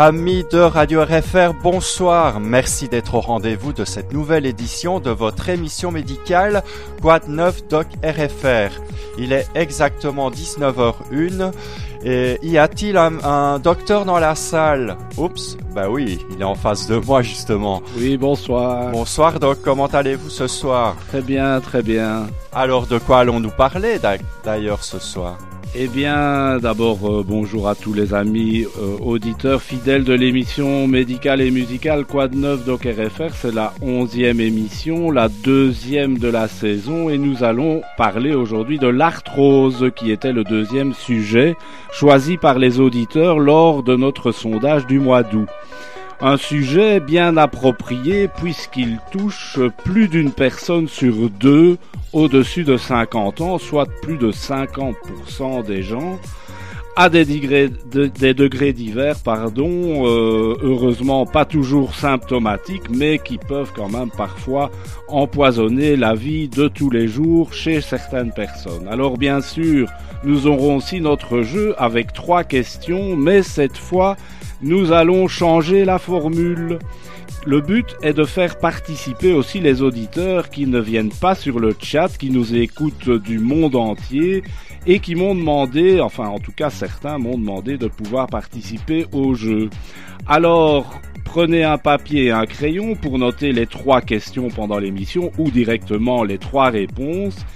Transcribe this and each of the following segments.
Amis de Radio RFR, bonsoir. Merci d'être au rendez-vous de cette nouvelle édition de votre émission médicale Quad 9 Doc RFR. Il est exactement 19h01 et y a-t-il un, docteur dans la salle? Oups, bah oui, il est en face de moi justement. Oui, bonsoir. Bonsoir Doc, comment allez-vous ce soir? Très bien, très bien. Alors de quoi allons-nous parler d'ailleurs ce soir? Eh bien, d'abord, euh, bonjour à tous les amis euh, auditeurs fidèles de l'émission médicale et musicale Quad 9 Doc RFR. C'est la onzième émission, la deuxième de la saison, et nous allons parler aujourd'hui de l'arthrose, qui était le deuxième sujet choisi par les auditeurs lors de notre sondage du mois d'août. Un sujet bien approprié puisqu'il touche plus d'une personne sur deux au-dessus de 50 ans, soit plus de 50% des gens, à des degrés, divers, pardon, euh, heureusement pas toujours symptomatiques, mais qui peuvent quand même parfois empoisonner la vie de tous les jours chez certaines personnes. Alors bien sûr, nous aurons aussi notre jeu avec trois questions, mais cette fois, nous allons changer la formule. Le but est de faire participer aussi les auditeurs qui ne viennent pas sur le chat, qui nous écoutent du monde entier et qui m'ont demandé, enfin en tout cas certains m'ont demandé de pouvoir participer au jeu. Alors, prenez un papier et un crayon pour noter les trois questions pendant l'émission ou directement les trois réponses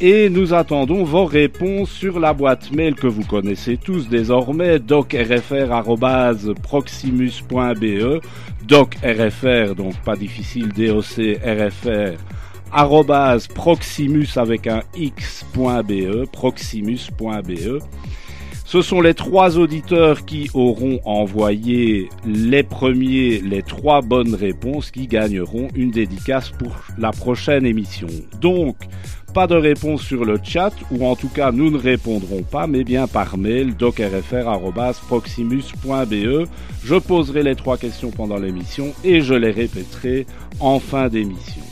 et nous attendons vos réponses sur la boîte mail que vous connaissez tous désormais, docrfr.proximus.be, docrfr, donc pas difficile, docrfr, avec un x.be, proximus.be. Ce sont les trois auditeurs qui auront envoyé les premiers, les trois bonnes réponses qui gagneront une dédicace pour la prochaine émission. Donc, pas de réponse sur le chat, ou en tout cas nous ne répondrons pas, mais bien par mail docrfr.proximus.be. Je poserai les trois questions pendant l'émission et je les répéterai en fin d'émission.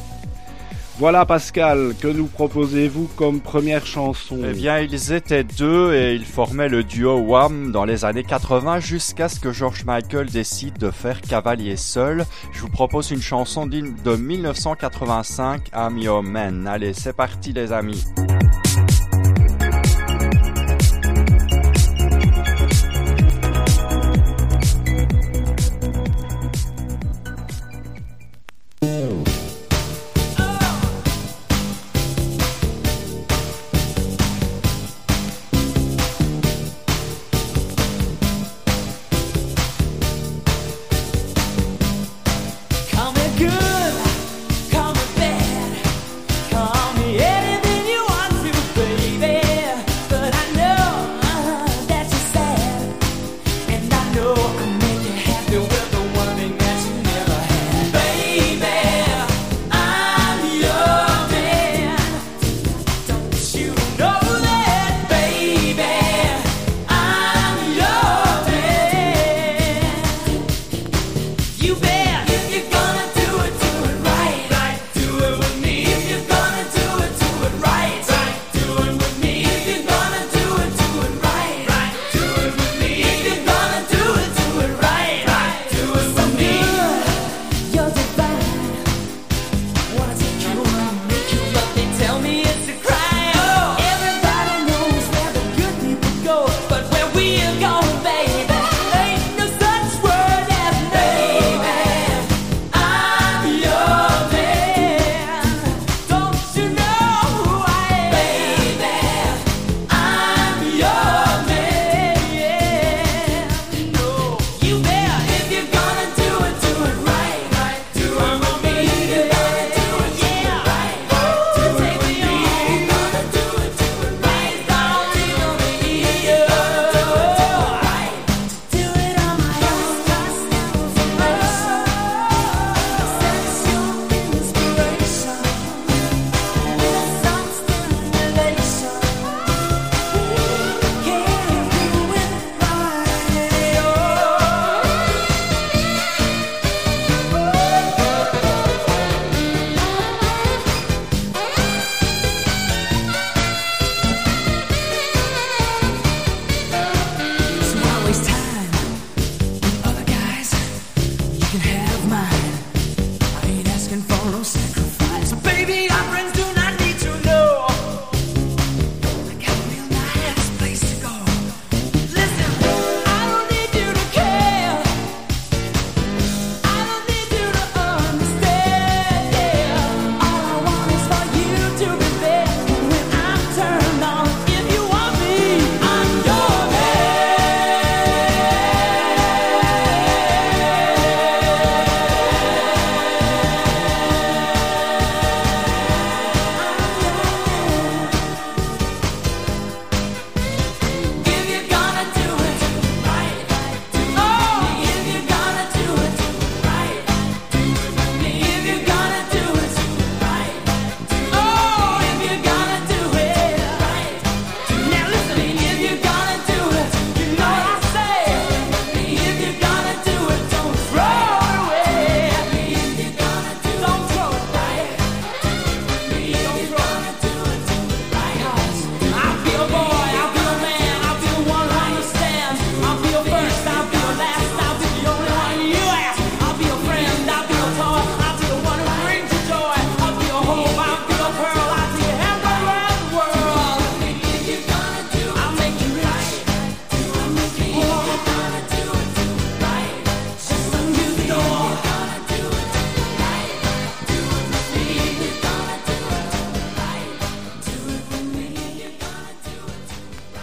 Voilà Pascal, que nous proposez-vous comme première chanson Eh bien, ils étaient deux et ils formaient le duo Wham dans les années 80 jusqu'à ce que George Michael décide de faire cavalier seul. Je vous propose une chanson de 1985, I'm Your Man. Allez, c'est parti les amis.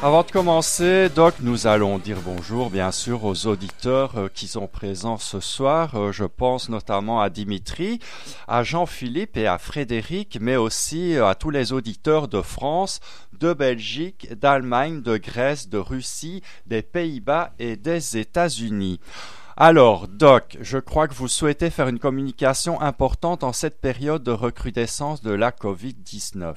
Avant de commencer, Doc, nous allons dire bonjour bien sûr aux auditeurs euh, qui sont présents ce soir. Euh, je pense notamment à Dimitri, à Jean-Philippe et à Frédéric, mais aussi euh, à tous les auditeurs de France, de Belgique, d'Allemagne, de Grèce, de Russie, des Pays-Bas et des États-Unis. Alors, Doc, je crois que vous souhaitez faire une communication importante en cette période de recrudescence de la Covid-19.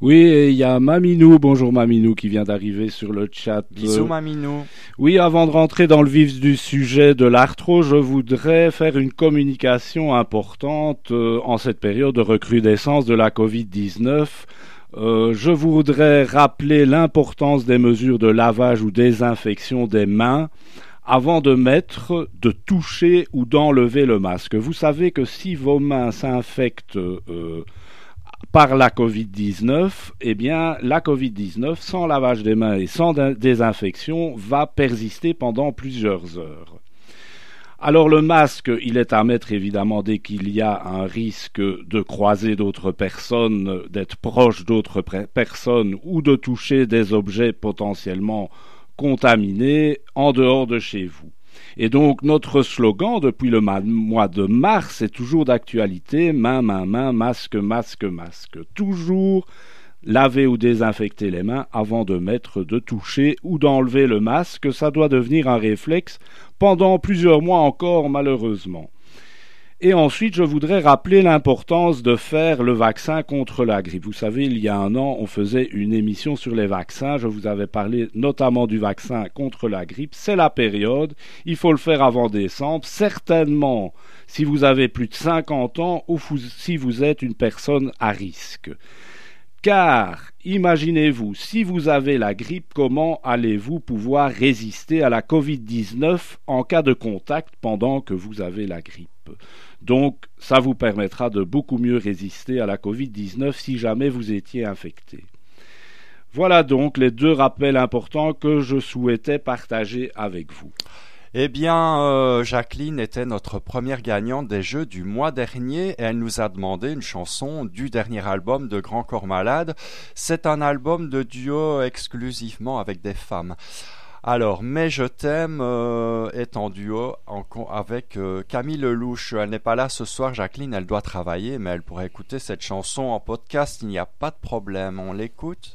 Oui, il y a Maminou, bonjour Maminou, qui vient d'arriver sur le chat. Bisous Maminou. Oui, avant de rentrer dans le vif du sujet de l'arthro, je voudrais faire une communication importante euh, en cette période de recrudescence de la Covid-19. Euh, je voudrais rappeler l'importance des mesures de lavage ou désinfection des mains avant de mettre, de toucher ou d'enlever le masque. Vous savez que si vos mains s'infectent euh, par la Covid-19, eh bien, la Covid-19, sans lavage des mains et sans désinfection, va persister pendant plusieurs heures. Alors le masque, il est à mettre évidemment dès qu'il y a un risque de croiser d'autres personnes, d'être proche d'autres personnes ou de toucher des objets potentiellement contaminés en dehors de chez vous. Et donc notre slogan depuis le mois de mars est toujours d'actualité, main, main, main, masque, masque, masque. Toujours laver ou désinfecter les mains avant de mettre, de toucher ou d'enlever le masque, ça doit devenir un réflexe pendant plusieurs mois encore malheureusement. Et ensuite, je voudrais rappeler l'importance de faire le vaccin contre la grippe. Vous savez, il y a un an, on faisait une émission sur les vaccins. Je vous avais parlé notamment du vaccin contre la grippe. C'est la période. Il faut le faire avant décembre. Certainement, si vous avez plus de 50 ans ou si vous êtes une personne à risque. Car, imaginez-vous, si vous avez la grippe, comment allez-vous pouvoir résister à la Covid-19 en cas de contact pendant que vous avez la grippe? Donc, ça vous permettra de beaucoup mieux résister à la Covid-19 si jamais vous étiez infecté. Voilà donc les deux rappels importants que je souhaitais partager avec vous. Eh bien, euh, Jacqueline était notre première gagnante des Jeux du mois dernier et elle nous a demandé une chanson du dernier album de Grand Corps Malade. C'est un album de duo exclusivement avec des femmes. Alors, Mais je t'aime euh, est en duo avec euh, Camille Lelouch. Elle n'est pas là ce soir, Jacqueline, elle doit travailler, mais elle pourrait écouter cette chanson en podcast, il n'y a pas de problème. On l'écoute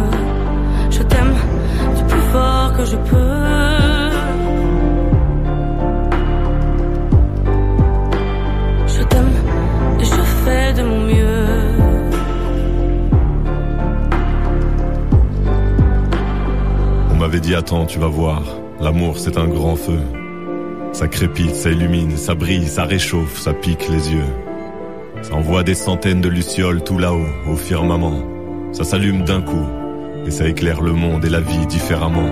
Je t'aime et je fais de mon mieux. On m'avait dit attends, tu vas voir, l'amour c'est un grand feu. Ça crépite, ça illumine, ça brille, ça réchauffe, ça pique les yeux. Ça envoie des centaines de lucioles tout là-haut, au firmament. Ça s'allume d'un coup, et ça éclaire le monde et la vie différemment.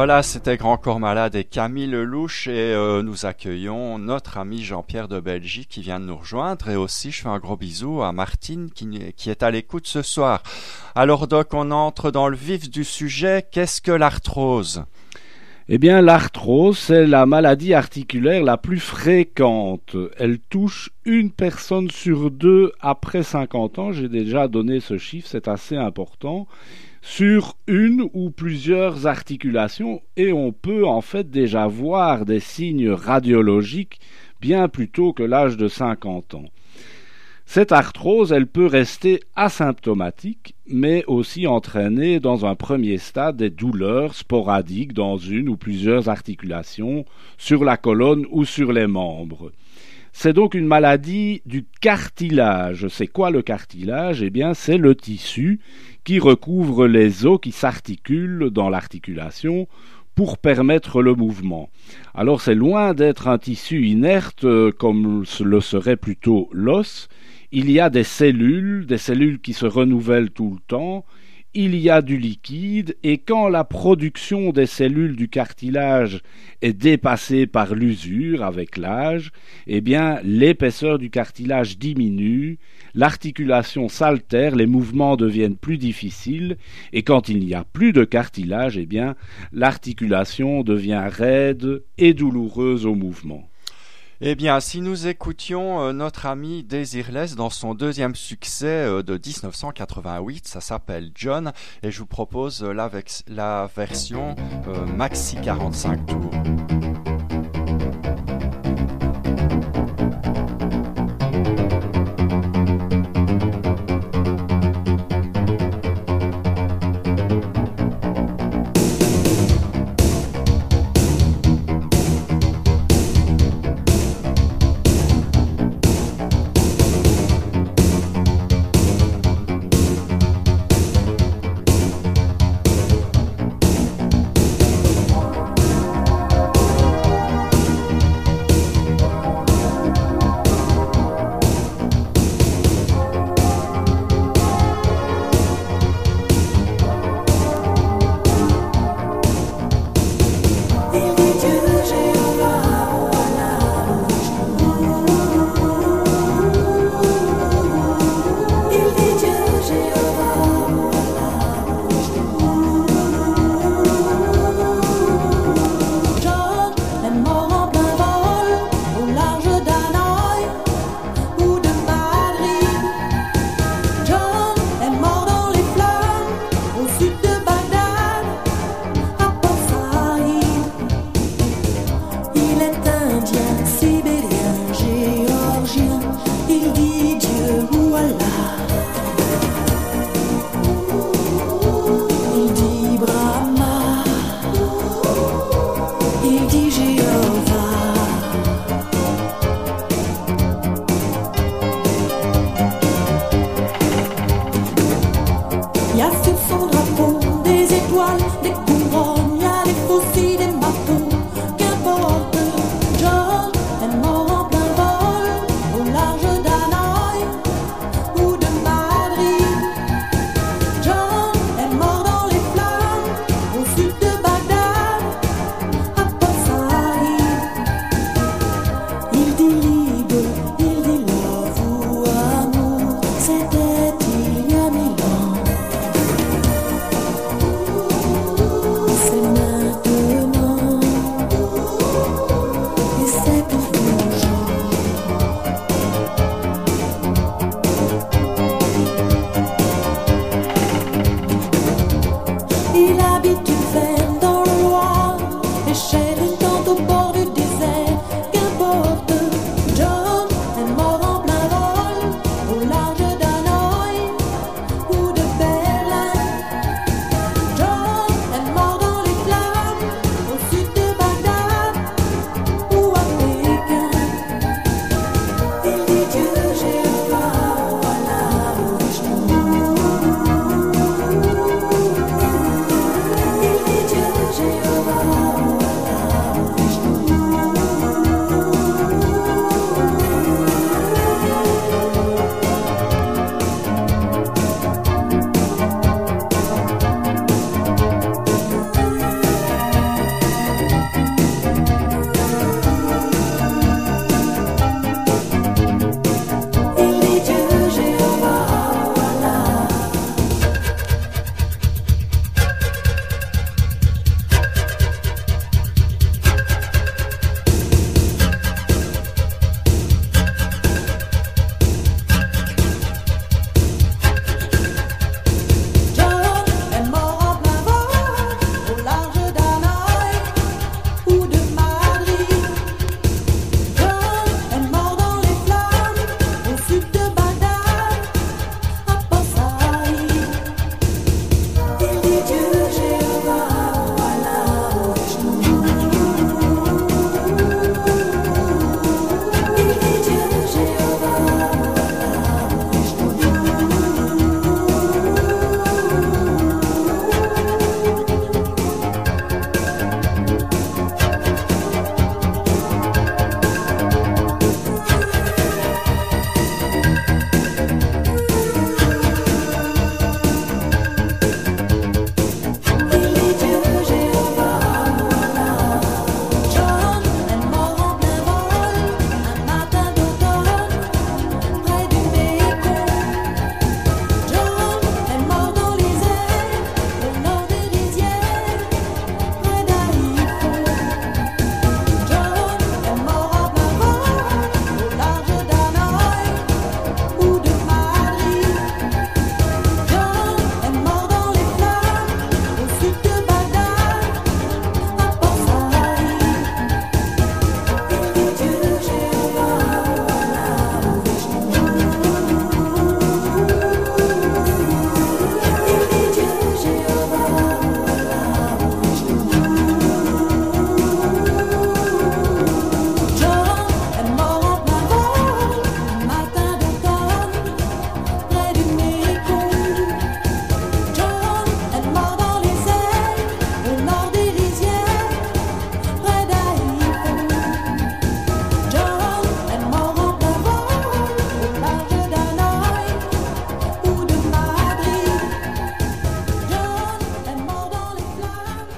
Voilà, c'était Grand Corps Malade et Camille Lelouch et euh, nous accueillons notre ami Jean-Pierre de Belgique qui vient de nous rejoindre et aussi je fais un gros bisou à Martine qui, est à l'écoute ce soir. Alors Doc, on entre dans le vif du sujet. Qu'est-ce que l'arthrose? Eh bien, l'arthrose, c'est la maladie articulaire la plus fréquente. Elle touche une personne sur deux après 50 ans. J'ai déjà donné ce chiffre, c'est assez important sur une ou plusieurs articulations et on peut en fait déjà voir des signes radiologiques bien plus tôt que l'âge de 50 ans. Cette arthrose, elle peut rester asymptomatique, mais aussi entraîner dans un premier stade des douleurs sporadiques dans une ou plusieurs articulations, sur la colonne ou sur les membres. C'est donc une maladie du cartilage. C'est quoi le cartilage? Eh bien, c'est le tissu qui recouvre les os qui s'articulent dans l'articulation pour permettre le mouvement. Alors c'est loin d'être un tissu inerte euh, comme le serait plutôt l'os. Il y a des cellules, des cellules qui se renouvellent tout le temps. Il y a du liquide et quand la production des cellules du cartilage est dépassée par l'usure avec l'âge, eh bien l'épaisseur du cartilage diminue, l'articulation s'altère, les mouvements deviennent plus difficiles et quand il n'y a plus de cartilage, eh bien l'articulation devient raide et douloureuse au mouvement. Eh bien, si nous écoutions euh, notre ami Desireless dans son deuxième succès euh, de 1988, ça s'appelle John, et je vous propose euh, la, la version maxi 45 tours.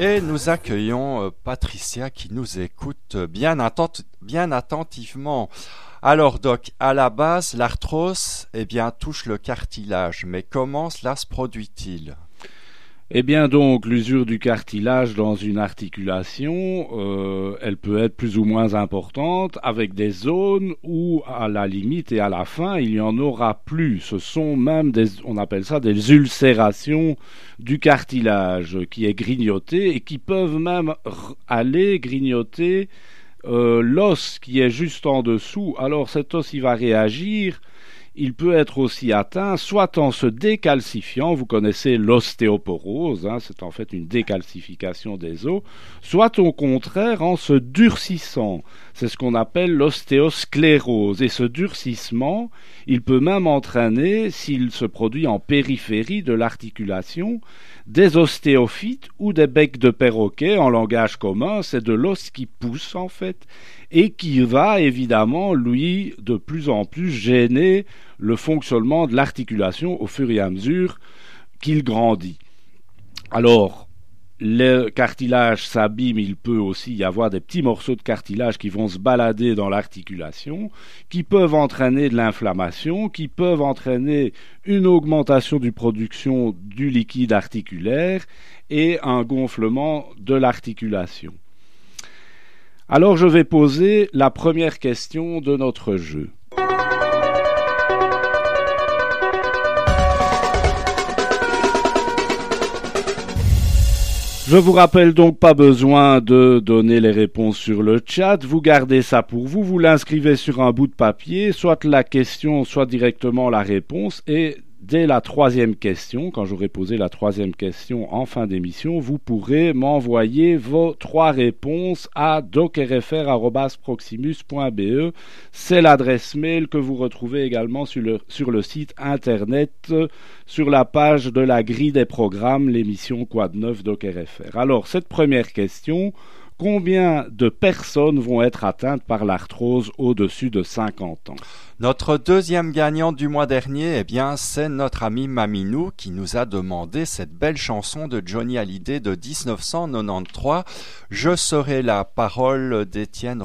Et nous accueillons euh, Patricia qui nous écoute bien, bien attentivement. Alors Doc, à la base, l'arthrose eh bien, touche le cartilage, mais comment cela se produit-il? Eh bien donc, l'usure du cartilage dans une articulation, euh, elle peut être plus ou moins importante, avec des zones où, à la limite et à la fin, il n'y en aura plus. Ce sont même des, on appelle ça des ulcérations du cartilage qui est grignoté et qui peuvent même aller grignoter euh, l'os qui est juste en dessous. Alors cet os, il va réagir il peut être aussi atteint soit en se décalcifiant, vous connaissez l'ostéoporose, hein, c'est en fait une décalcification des os, soit au contraire en se durcissant. C'est ce qu'on appelle l'ostéosclérose. Et ce durcissement, il peut même entraîner, s'il se produit en périphérie de l'articulation, des ostéophytes ou des becs de perroquet en langage commun, c'est de l'os qui pousse en fait et qui va évidemment lui de plus en plus gêner le fonctionnement de l'articulation au fur et à mesure qu'il grandit. Alors, le cartilage s'abîme, il peut aussi y avoir des petits morceaux de cartilage qui vont se balader dans l'articulation, qui peuvent entraîner de l'inflammation, qui peuvent entraîner une augmentation du production du liquide articulaire et un gonflement de l'articulation. Alors je vais poser la première question de notre jeu. Je vous rappelle donc pas besoin de donner les réponses sur le chat, vous gardez ça pour vous, vous l'inscrivez sur un bout de papier, soit la question, soit directement la réponse, et dès la troisième question, quand j'aurai posé la troisième question en fin d'émission, vous pourrez m'envoyer vos trois réponses à docrfr.proximus.be. C'est l'adresse mail que vous retrouvez également sur le, site internet, sur la page de la grille des programmes, l'émission Quad 9 DocRFR. Alors, cette première question, combien de personnes vont être atteintes par l'arthrose au-dessus de 50 ans? Notre deuxième gagnant du mois dernier, eh bien, c'est notre ami Maminou qui nous a demandé cette belle chanson de Johnny Hallyday de 1993, Je serai la parole d'Étienne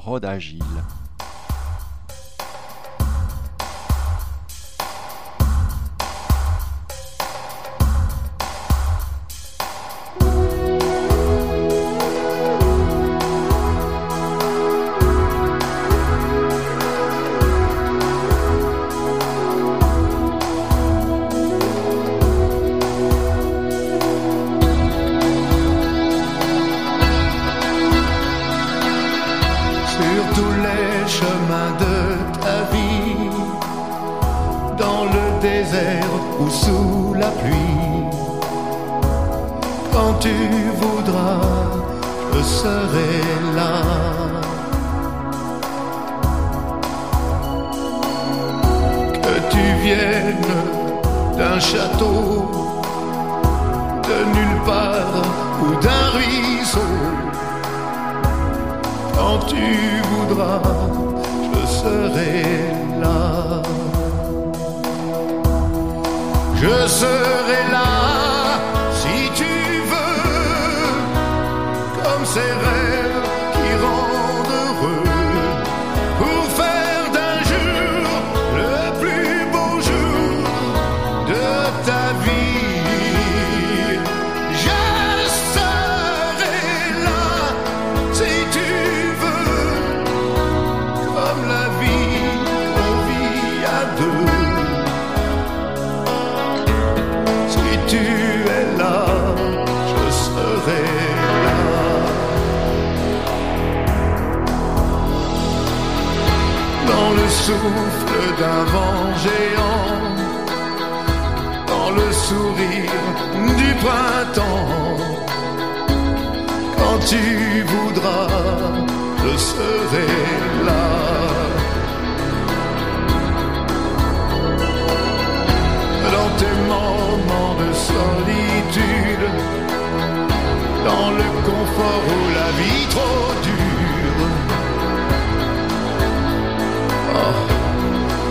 Rodagile.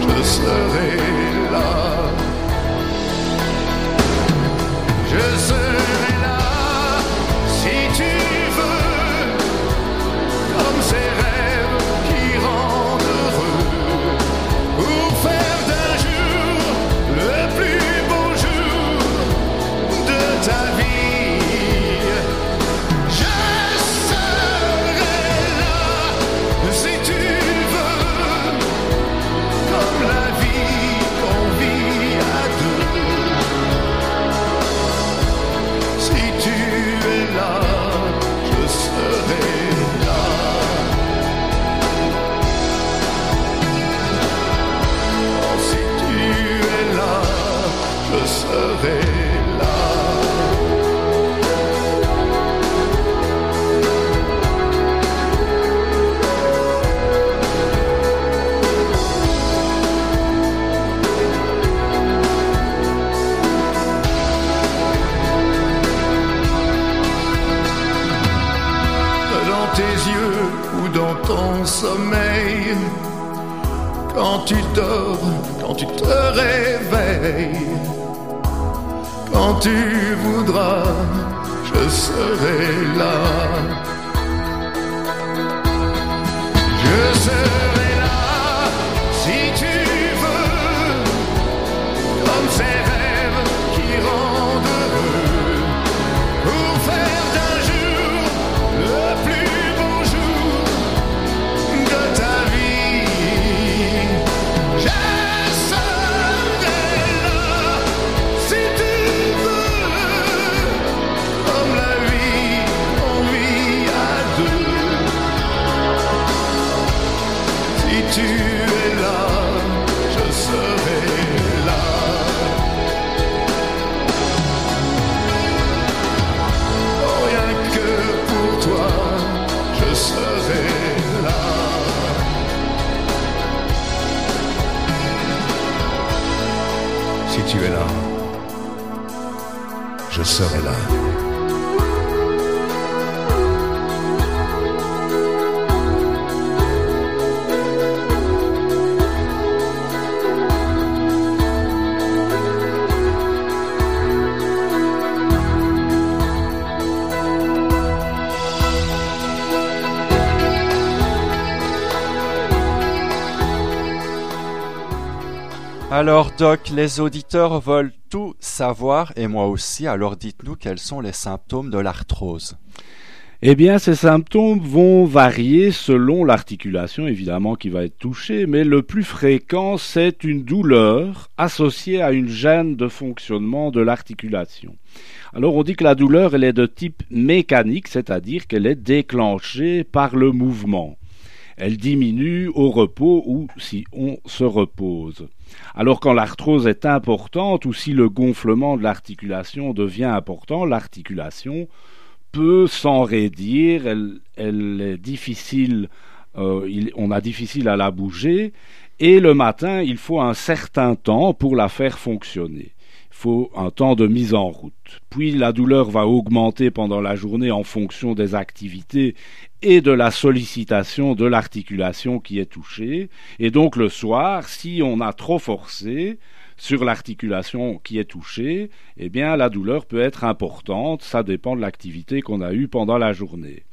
Je serai là si tu ton sommeil. Quand tu dors, quand tu te réveilles, quand tu voudras, je serai là. Je serai je serai là. Alors Doc, les auditeurs veulent savoir et moi aussi, alors dites-nous quels sont les symptômes de l'arthrose. Eh bien, ces symptômes vont varier selon l'articulation, évidemment, qui va être touchée, mais le plus fréquent, c'est une douleur associée à une gêne de fonctionnement de l'articulation. Alors, on dit que la douleur, elle est de type mécanique, c'est-à-dire qu'elle est déclenchée par le mouvement. Elle diminue au repos ou si on se repose. Alors quand l'arthrose est importante ou si le gonflement de l'articulation devient important, l'articulation peut s'enraidir, elle, elle est difficile, euh, on a difficile à la bouger, et le matin, il faut un certain temps pour la faire fonctionner. Faut un temps de mise en route. Puis la douleur va augmenter pendant la journée en fonction des activités et de la sollicitation de l'articulation qui est touchée. Et donc le soir, si on a trop forcé sur l'articulation qui est touchée, eh bien la douleur peut être importante, ça dépend de l'activité qu'on a eue pendant la journée.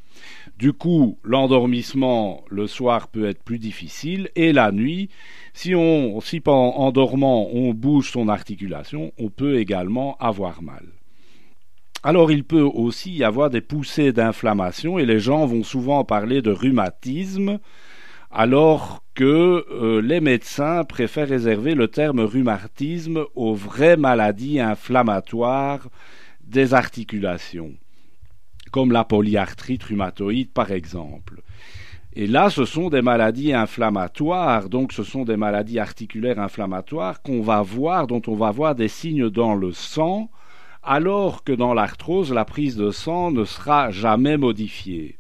Du coup, l'endormissement le soir peut être plus difficile et la nuit, si on en dormant on bouge son articulation, on peut également avoir mal. Alors il peut aussi y avoir des poussées d'inflammation et les gens vont souvent parler de rhumatisme alors que euh, les médecins préfèrent réserver le terme rhumatisme aux vraies maladies inflammatoires des articulations, comme la polyarthrite rhumatoïde par exemple. Et là, ce sont des maladies inflammatoires, donc ce sont des maladies articulaires inflammatoires qu'on va voir, dont on va voir des signes dans le sang, alors que dans l'arthrose, la prise de sang ne sera jamais modifiée.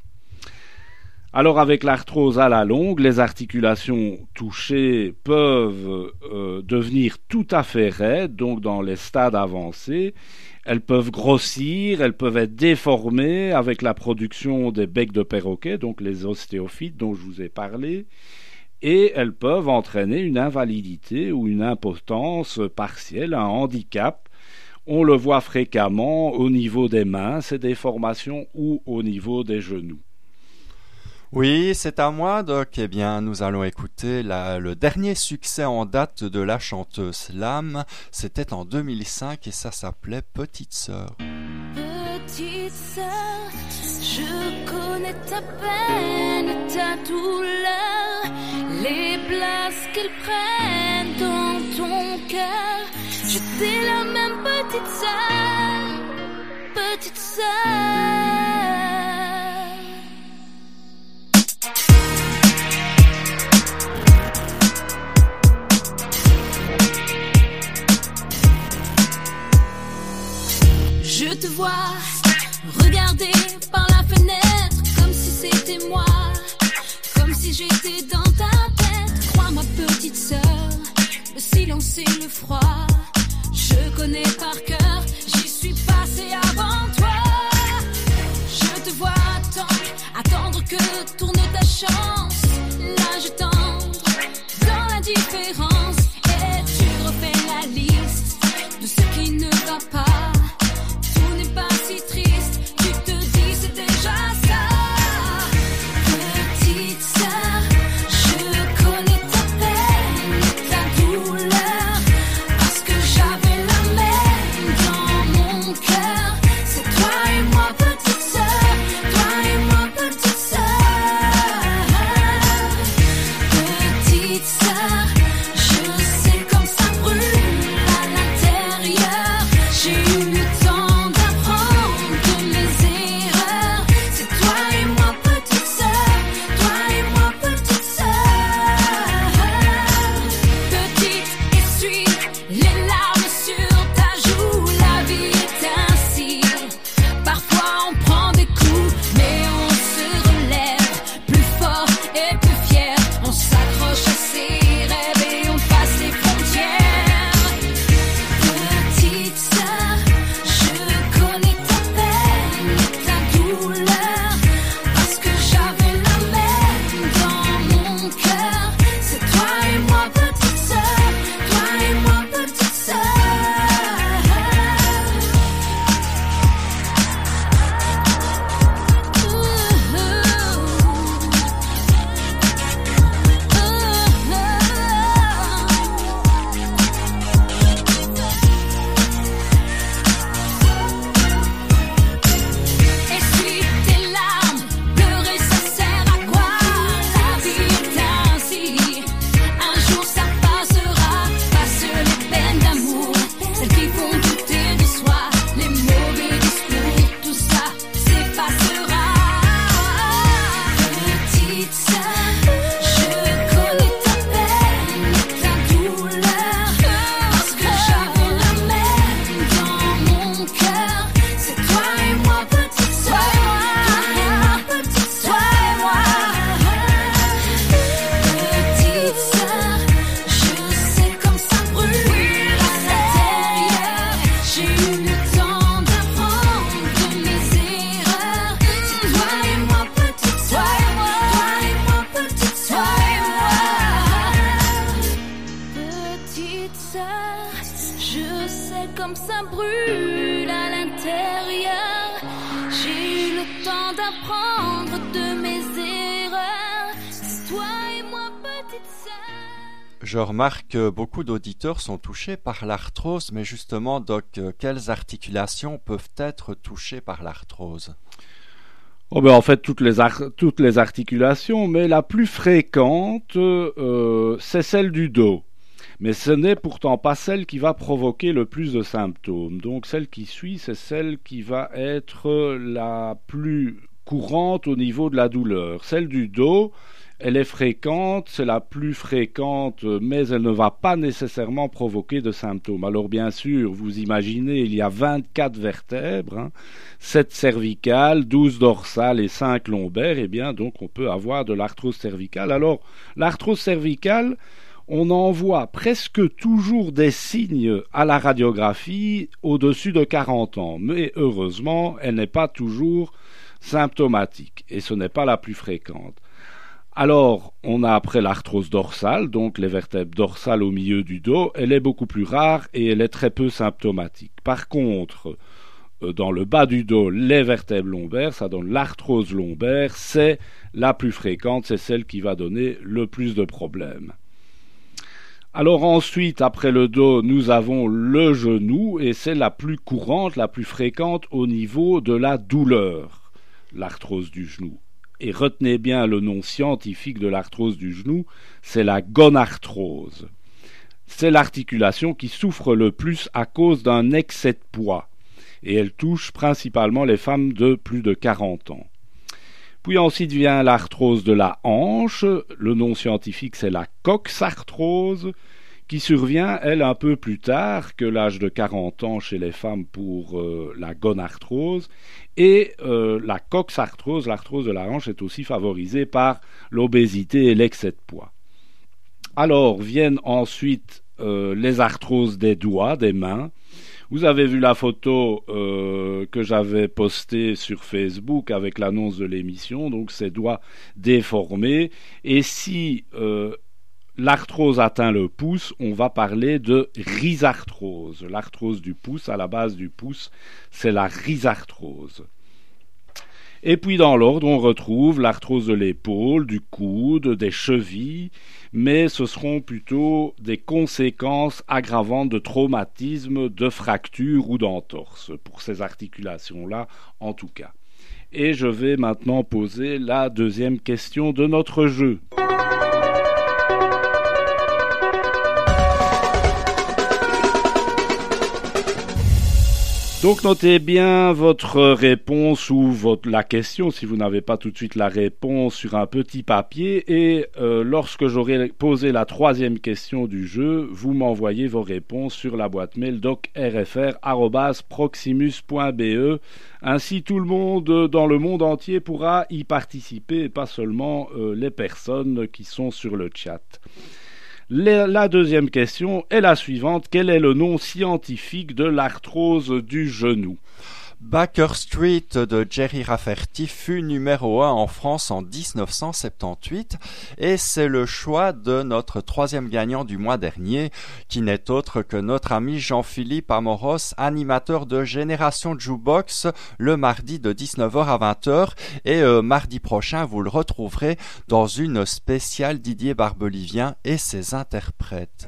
Alors avec l'arthrose à la longue, les articulations touchées peuvent euh, devenir tout à fait raides, donc dans les stades avancés. Elles peuvent grossir, elles peuvent être déformées avec la production des becs de perroquet, donc les ostéophytes dont je vous ai parlé, et elles peuvent entraîner une invalidité ou une impotence partielle, un handicap. On le voit fréquemment au niveau des mains, ces déformations, ou au niveau des genoux. Oui, c'est à moi, Doc. Eh bien, nous allons écouter le dernier succès en date de la chanteuse Lame. C'était en 2005 et ça s'appelait Petite Sœur. Petite sœur, je connais ta peine, ta douleur, les places qu'elles prennent dans ton cœur. J'étais la même petite sœur, petite sœur. Je te vois regarder par la fenêtre comme si c'était moi, comme si j'étais dans ta tête. Crois ma petite sœur, le silence et le froid, je connais par cœur, j'y suis passé avant toi. Je te vois attendre, attendre que tourne ta chance. Là je tendre dans l'indifférence et tu refais la liste de ce qui ne va pas. Beaucoup d'auditeurs sont touchés par l'arthrose, mais justement, Doc, euh, quelles articulations peuvent être touchées par l'arthrose? Oh ben en fait toutes les, ar- toutes les articulations, mais la plus fréquente, euh, c'est celle du dos. Mais ce n'est pourtant pas celle qui va provoquer le plus de symptômes. Donc celle qui suit, c'est celle qui va être la plus courante au niveau de la douleur. Celle du dos, elle est fréquente, c'est la plus fréquente, mais elle ne va pas nécessairement provoquer de symptômes. Alors bien sûr, vous imaginez, il y a 24 vertèbres, hein, 7 cervicales, 12 dorsales et 5 lombaires, et bien donc on peut avoir de l'arthrose cervicale. Alors l'arthrose cervicale, on en voit presque toujours des signes à la radiographie au-dessus de 40 ans, mais heureusement, elle n'est pas toujours symptomatique, et ce n'est pas la plus fréquente. Alors, on a après l'arthrose dorsale, donc les vertèbres dorsales au milieu du dos, elle est beaucoup plus rare et elle est très peu symptomatique. Par contre, euh, dans le bas du dos, les vertèbres lombaires, ça donne l'arthrose lombaire, c'est la plus fréquente, c'est celle qui va donner le plus de problèmes. Alors ensuite, après le dos, nous avons le genou, et c'est la plus courante, la plus fréquente au niveau de la douleur, l'arthrose du genou. Et retenez bien le nom scientifique de l'arthrose du genou, c'est la gonarthrose. C'est l'articulation qui souffre le plus à cause d'un excès de poids, et elle touche principalement les femmes de plus de 40 ans. Puis ensuite vient l'arthrose de la hanche, le nom scientifique c'est la coxarthrose, qui survient, elle, un peu plus tard que l'âge de 40 ans chez les femmes pour euh, la gonarthrose. Et euh, la coxarthrose, l'arthrose de la hanche, est aussi favorisée par l'obésité et l'excès de poids. Alors viennent ensuite euh, les arthroses des doigts, des mains, Vous avez vu la photo que j'avais postée sur Facebook avec l'annonce de l'émission, donc ces doigts déformés. Et si l'arthrose atteint le pouce, on va parler de rhizarthrose. L'arthrose du pouce, à la base du pouce, c'est la rhizarthrose. Et puis dans l'ordre, on retrouve l'arthrose de l'épaule, du coude, des chevilles, mais ce seront plutôt des conséquences aggravantes de traumatisme, de fractures ou d'entorse, pour ces articulations-là en tout cas. Et je vais maintenant poser la deuxième question de notre jeu. Donc notez bien votre réponse ou votre, la question si vous n'avez pas tout de suite la réponse sur un petit papier et euh, lorsque j'aurai posé la troisième question du jeu, vous m'envoyez vos réponses sur la boîte mail docrfr@proximus.be. Ainsi tout le monde dans le monde entier pourra y participer pas seulement euh, les personnes qui sont sur le chat. La, deuxième question est la suivante. Quel est le nom scientifique de l'arthrose du genou? Baker Street de Jerry Rafferty fut numéro 1 en France en 1978 et c'est le choix de notre troisième gagnant du mois dernier qui n'est autre que notre ami Jean-Philippe Amoros, animateur de Génération Jukebox le mardi de 19h à 20h et euh, mardi prochain vous le retrouverez dans une spéciale Didier Barbelivien et ses interprètes.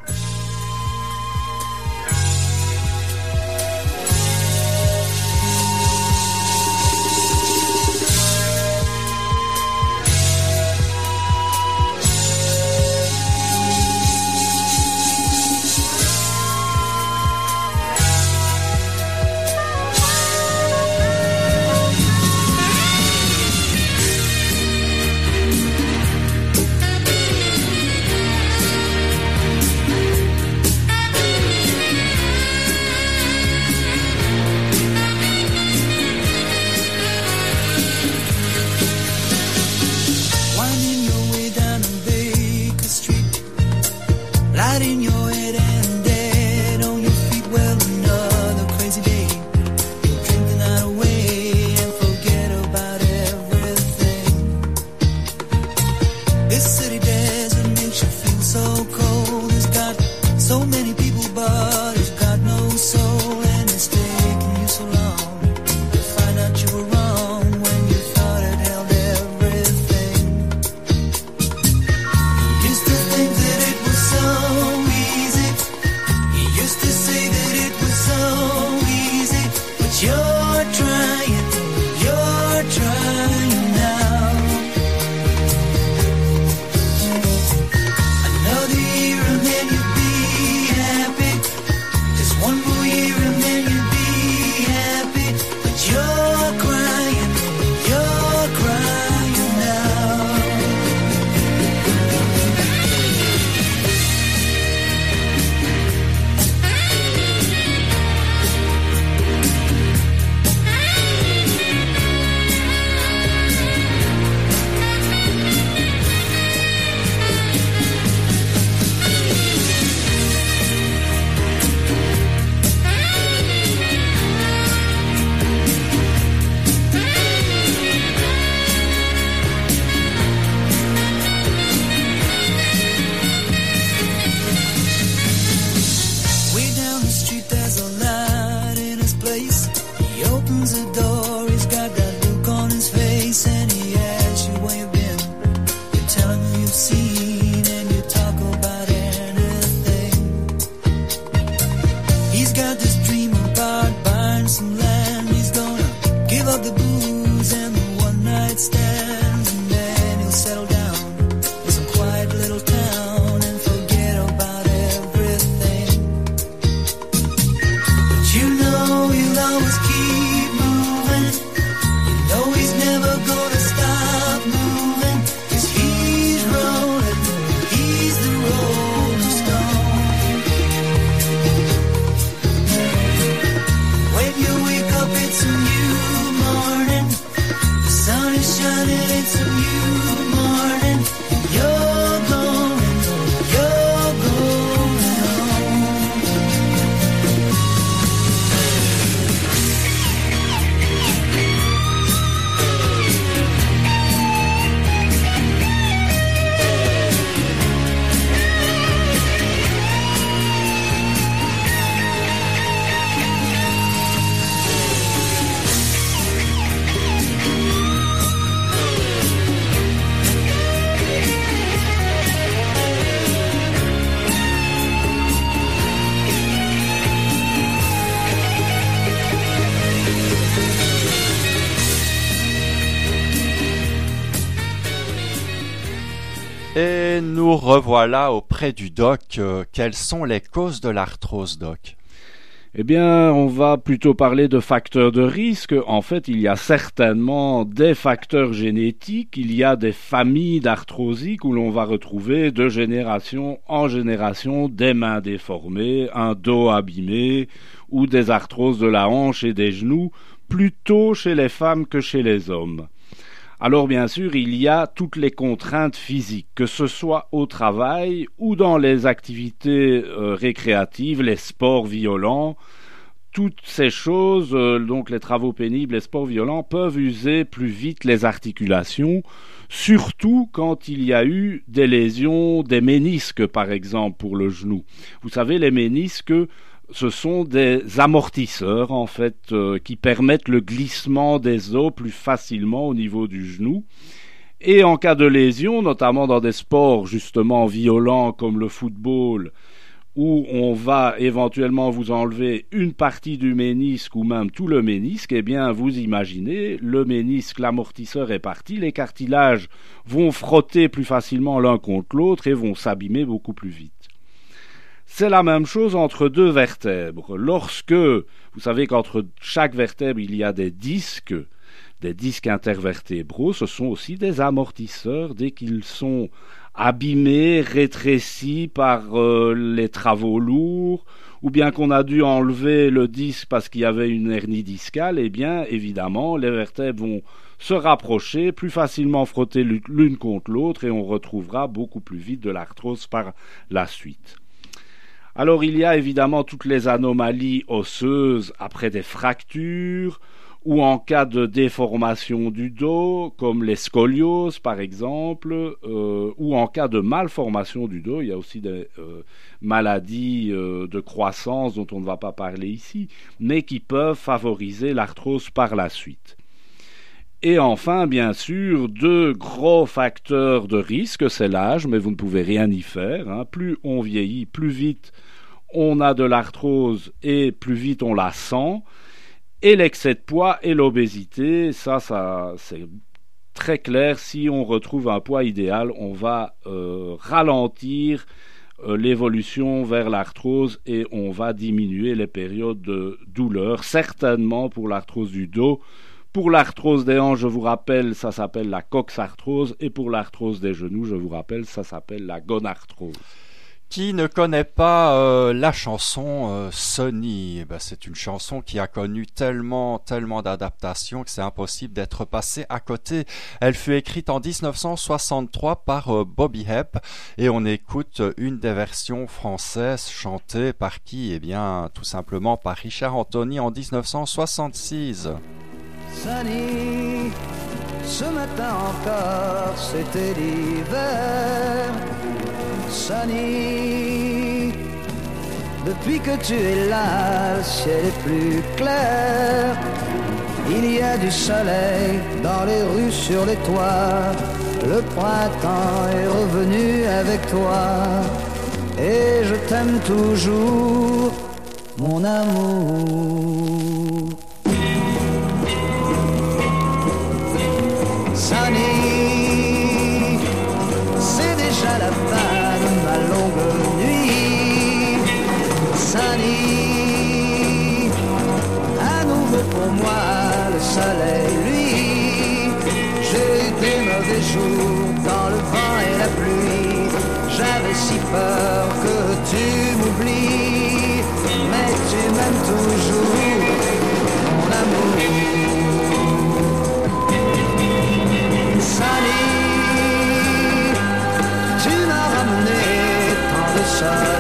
Revoilà auprès du doc. Euh, quelles sont les causes de l'arthrose, doc? Eh bien, on va plutôt parler de facteurs de risque. En fait, il y a certainement des facteurs génétiques, il y a des familles d'arthrosiques où l'on va retrouver de génération en génération des mains déformées, un dos abîmé ou des arthroses de la hanche et des genoux, plutôt chez les femmes que chez les hommes. Alors bien sûr, il y a toutes les contraintes physiques, que ce soit au travail ou dans les activités euh, récréatives, les sports violents. Toutes ces choses, euh, donc les travaux pénibles, les sports violents, peuvent user plus vite les articulations, surtout quand il y a eu des lésions, des ménisques par exemple pour le genou. Vous savez, les ménisques ce sont des amortisseurs en fait euh, qui permettent le glissement des os plus facilement au niveau du genou. Et en cas de lésion, notamment dans des sports justement violents comme le football, où on va éventuellement vous enlever une partie du ménisque ou même tout le ménisque, eh bien vous imaginez, le ménisque, l'amortisseur est parti, les cartilages vont frotter plus facilement l'un contre l'autre et vont s'abîmer beaucoup plus vite. C'est la même chose entre deux vertèbres. Lorsque, vous savez qu'entre chaque vertèbre, il y a des disques, des disques intervertébraux, ce sont aussi des amortisseurs dès qu'ils sont abîmés, rétrécis par euh, les travaux lourds, ou bien qu'on a dû enlever le disque parce qu'il y avait une hernie discale, eh bien, évidemment, les vertèbres vont se rapprocher, plus facilement frotter l'une contre l'autre, et on retrouvera beaucoup plus vite de l'arthrose par la suite. Alors il y a évidemment toutes les anomalies osseuses après des fractures ou en cas de déformation du dos, comme les scolioses par exemple, euh, ou en cas de malformation du dos, il y a aussi des euh, maladies euh, de croissance dont on ne va pas parler ici, mais qui peuvent favoriser l'arthrose par la suite. Et enfin, bien sûr, deux gros facteurs de risque, c'est l'âge, mais vous ne pouvez rien y faire. Hein. Plus on vieillit, plus vite on a de l'arthrose et plus vite on la sent. Et l'excès de poids et l'obésité, ça, ça c'est très clair. Si on retrouve un poids idéal, on va euh, ralentir euh, l'évolution vers l'arthrose et on va diminuer les périodes de douleur, certainement pour l'arthrose du dos pour l'arthrose des hanches, je vous rappelle, ça s'appelle la coxarthrose. Et pour l'arthrose des genoux, je vous rappelle, ça s'appelle la gonarthrose. Qui ne connaît pas euh, la chanson euh, eh ben, C'est une chanson qui a connu tellement, tellement d'adaptations que c'est impossible d'être passé à côté. Elle fut écrite en 1963 par euh, Bobby Hebb et on écoute une des versions françaises chantées par qui? Eh bien, tout simplement par Richard Anthony en 1966. Sunny, ce matin encore, c'était l'hiver. Sunny, depuis que tu es là, le ciel est plus clair. Il y a du soleil dans les rues, sur les toits. Le printemps est revenu avec toi. Et je t'aime toujours, mon amour. Sunny, c'est déjà la fin de ma longue nuit. Sunny, à nouveau pour moi le soleil, lui. J'ai eu des mauvais jours dans le vent et la pluie. J'avais si peur que tu m'oublies, mais tu m'aimes toujours, tant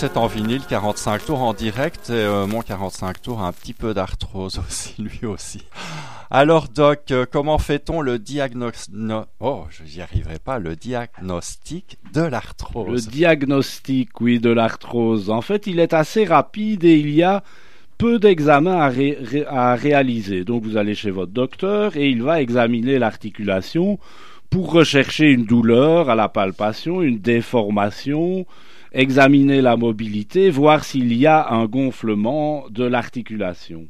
C'est en vinyle, 45 tours en direct, et euh, mon 45 tours un petit peu d'arthrose aussi, lui aussi. Alors Doc, euh, comment fait-on le diagnostic... Oh, je n'y arriverai pas, le diagnostic de Le l'arthrose diagnostic, oui, de l'arthrose. En fait, il est assez rapide et il y a peu d'examens à réaliser. Donc, vous allez chez votre docteur et il va examiner l'articulation pour rechercher une douleur à la palpation, une déformation, examiner la mobilité, voir s'il y a un gonflement de l'articulation.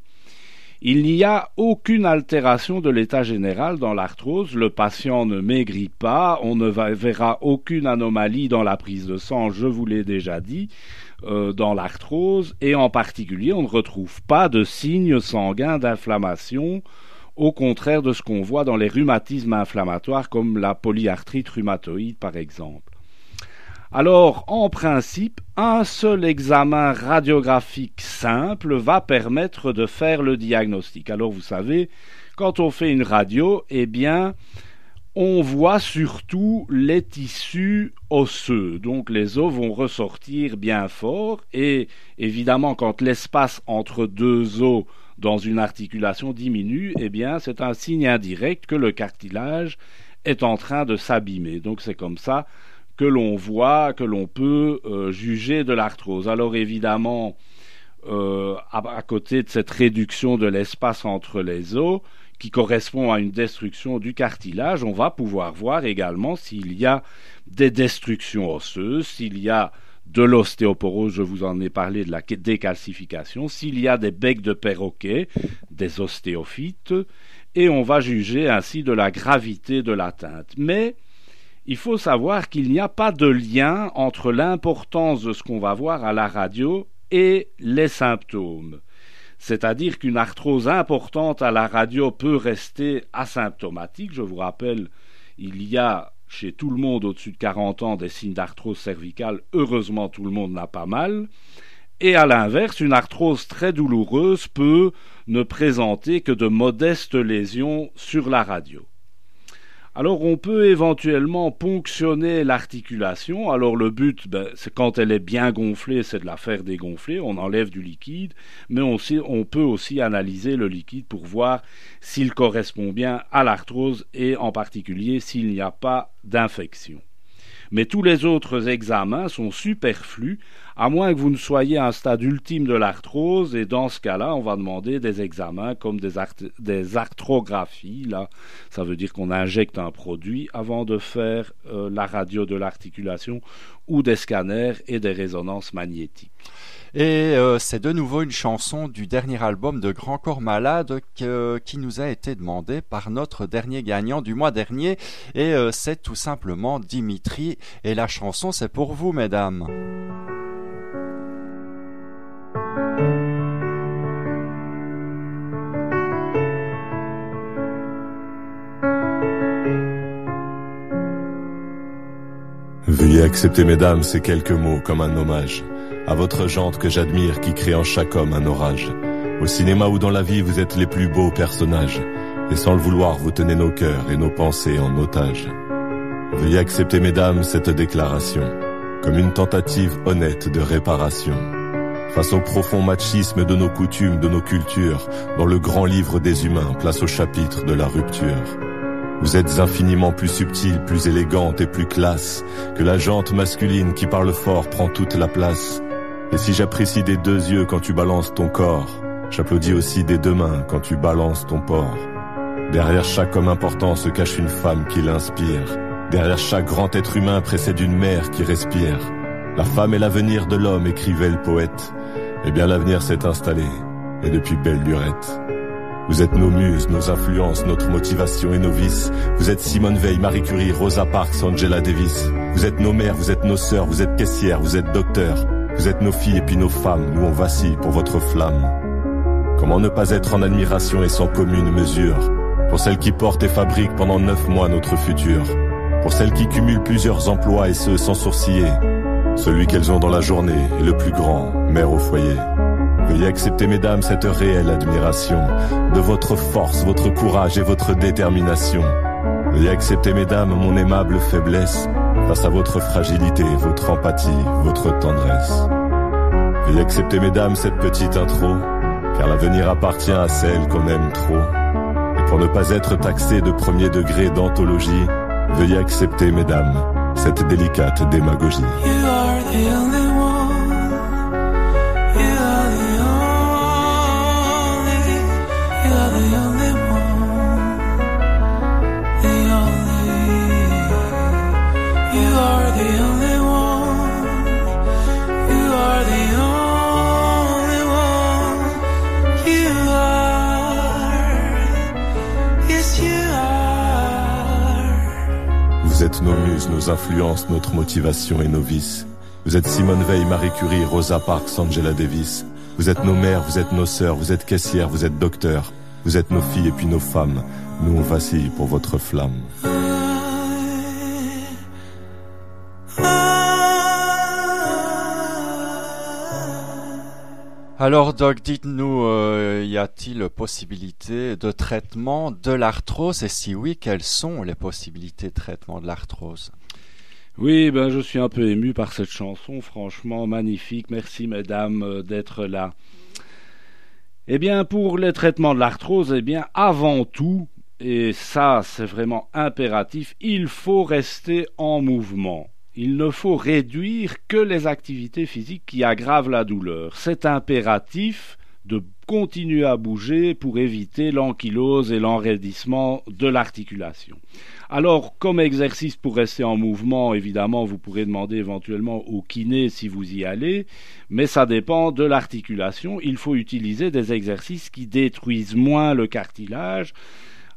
Il n'y a aucune altération de l'état général dans l'arthrose. Le patient ne maigrit pas. On ne verra aucune anomalie dans la prise de sang, je vous l'ai déjà dit, euh, dans l'arthrose. Et en particulier, on ne retrouve pas de signes sanguins d'inflammation, au contraire de ce qu'on voit dans les rhumatismes inflammatoires comme la polyarthrite rhumatoïde par exemple. Alors, en principe, un seul examen radiographique simple va permettre de faire le diagnostic. Alors, vous savez, quand on fait une radio, eh bien, on voit surtout les tissus osseux. Donc, les os vont ressortir bien fort. Et évidemment, quand l'espace entre deux os dans une articulation diminue, eh bien, c'est un signe indirect que le cartilage est en train de s'abîmer. Donc, c'est comme ça que l'on voit, que l'on peut euh, juger de l'arthrose. Alors évidemment, euh, à, à côté de cette réduction de l'espace entre les os, qui correspond à une destruction du cartilage, on va pouvoir voir également s'il y a des destructions osseuses, s'il y a de l'ostéoporose, je vous en ai parlé de la décalcification, s'il y a des becs de perroquet, des ostéophytes, et on va juger ainsi de la gravité de l'atteinte. Mais il faut savoir qu'il n'y a pas de lien entre l'importance de ce qu'on va voir à la radio et les symptômes. C'est-à-dire qu'une arthrose importante à la radio peut rester asymptomatique. Je vous rappelle, il y a chez tout le monde au-dessus de 40 ans des signes d'arthrose cervicale. Heureusement, tout le monde n'a pas mal. Et à l'inverse, une arthrose très douloureuse peut ne présenter que de modestes lésions sur la radio. Alors on peut éventuellement ponctionner l'articulation. Alors le but, ben, c'est quand elle est bien gonflée, c'est de la faire dégonfler. On enlève du liquide, mais on, peut aussi analyser le liquide pour voir s'il correspond bien à l'arthrose et en particulier s'il n'y a pas d'infection. Mais tous les autres examens sont superflus, à moins que vous ne soyez à un stade ultime de l'arthrose, et dans ce cas-là, on va demander des examens comme des, art- des arthrographies. Là, ça veut dire qu'on injecte un produit avant de faire euh, la radio de l'articulation ou des scanners et des résonances magnétiques. Et euh, c'est de nouveau une chanson du dernier album de Grand Corps Malade qui nous a été demandée par notre dernier gagnant du mois dernier. Et euh, c'est tout simplement Dimitri. Et la chanson, c'est pour vous, mesdames. Veuillez accepter, mesdames, ces quelques mots comme un hommage à votre jante que j'admire qui crée en chaque homme un orage. Au cinéma ou dans la vie, vous êtes les plus beaux personnages. Et sans le vouloir, vous tenez nos cœurs et nos pensées en otage. Veuillez accepter, mesdames, cette déclaration comme une tentative honnête de réparation. Face au profond machisme de nos coutumes, de nos cultures, dans le grand livre des humains, place au chapitre de la rupture. Vous êtes infiniment plus subtile, plus élégante et plus classe que la jante masculine qui parle fort prend toute la place. Et si j'apprécie des deux yeux quand tu balances ton corps, j'applaudis aussi des deux mains quand tu balances ton porc. Derrière chaque homme important se cache une femme qui l'inspire. Derrière chaque grand être humain précède une mère qui respire. La femme est l'avenir de l'homme, écrivait le poète. Eh bien l'avenir s'est installé, et depuis belle lurette. Vous êtes nos muses, nos influences, notre motivation et nos vices. Vous êtes Simone Veil, Marie Curie, Rosa Parks, Angela Davis. Vous êtes nos mères, vous êtes nos sœurs, vous êtes caissières, vous êtes docteurs. Vous êtes nos filles et puis nos femmes, nous on vacille pour votre flamme. Comment ne pas être en admiration et sans commune mesure Pour celles qui portent et fabriquent pendant neuf mois notre futur. Pour celles qui cumulent plusieurs emplois et ce sans sourciller. Celui qu'elles ont dans la journée est le plus grand, mère au foyer. Veuillez accepter, mesdames, cette réelle admiration de votre force, votre courage et votre détermination. Veuillez accepter, mesdames, mon aimable faiblesse face à votre fragilité, votre empathie, votre tendresse. Veuillez accepter, mesdames, cette petite intro, car l'avenir appartient à celle qu'on aime trop. Et pour ne pas être taxé de premier degré d'anthologie, veuillez accepter, mesdames, cette délicate démagogie. Nos influences, notre motivation et nos vices. Vous êtes Simone Veil, Marie Curie, Rosa Parks, Angela Davis. Vous êtes nos mères, vous êtes nos sœurs, vous êtes caissières, vous êtes docteurs. Vous êtes nos filles et puis nos femmes. Nous on vacille pour votre flamme. Alors Doc, dites-nous, euh, y a-t-il possibilité de traitement de l'arthrose? Et si oui, quelles sont les possibilités de traitement de l'arthrose? Oui, ben je suis un peu ému par cette chanson, franchement magnifique. Merci mesdames euh, d'être là. Eh bien, pour les traitements de l'arthrose, eh bien, avant tout, et ça c'est vraiment impératif, il faut rester en mouvement. Il ne faut réduire que les activités physiques qui aggravent la douleur. C'est impératif de continuer à bouger pour éviter l'ankylose et l'enraidissement de l'articulation. Alors, comme exercice pour rester en mouvement, évidemment, vous pourrez demander éventuellement au kiné si vous y allez, mais ça dépend de l'articulation. Il faut utiliser des exercices qui détruisent moins le cartilage.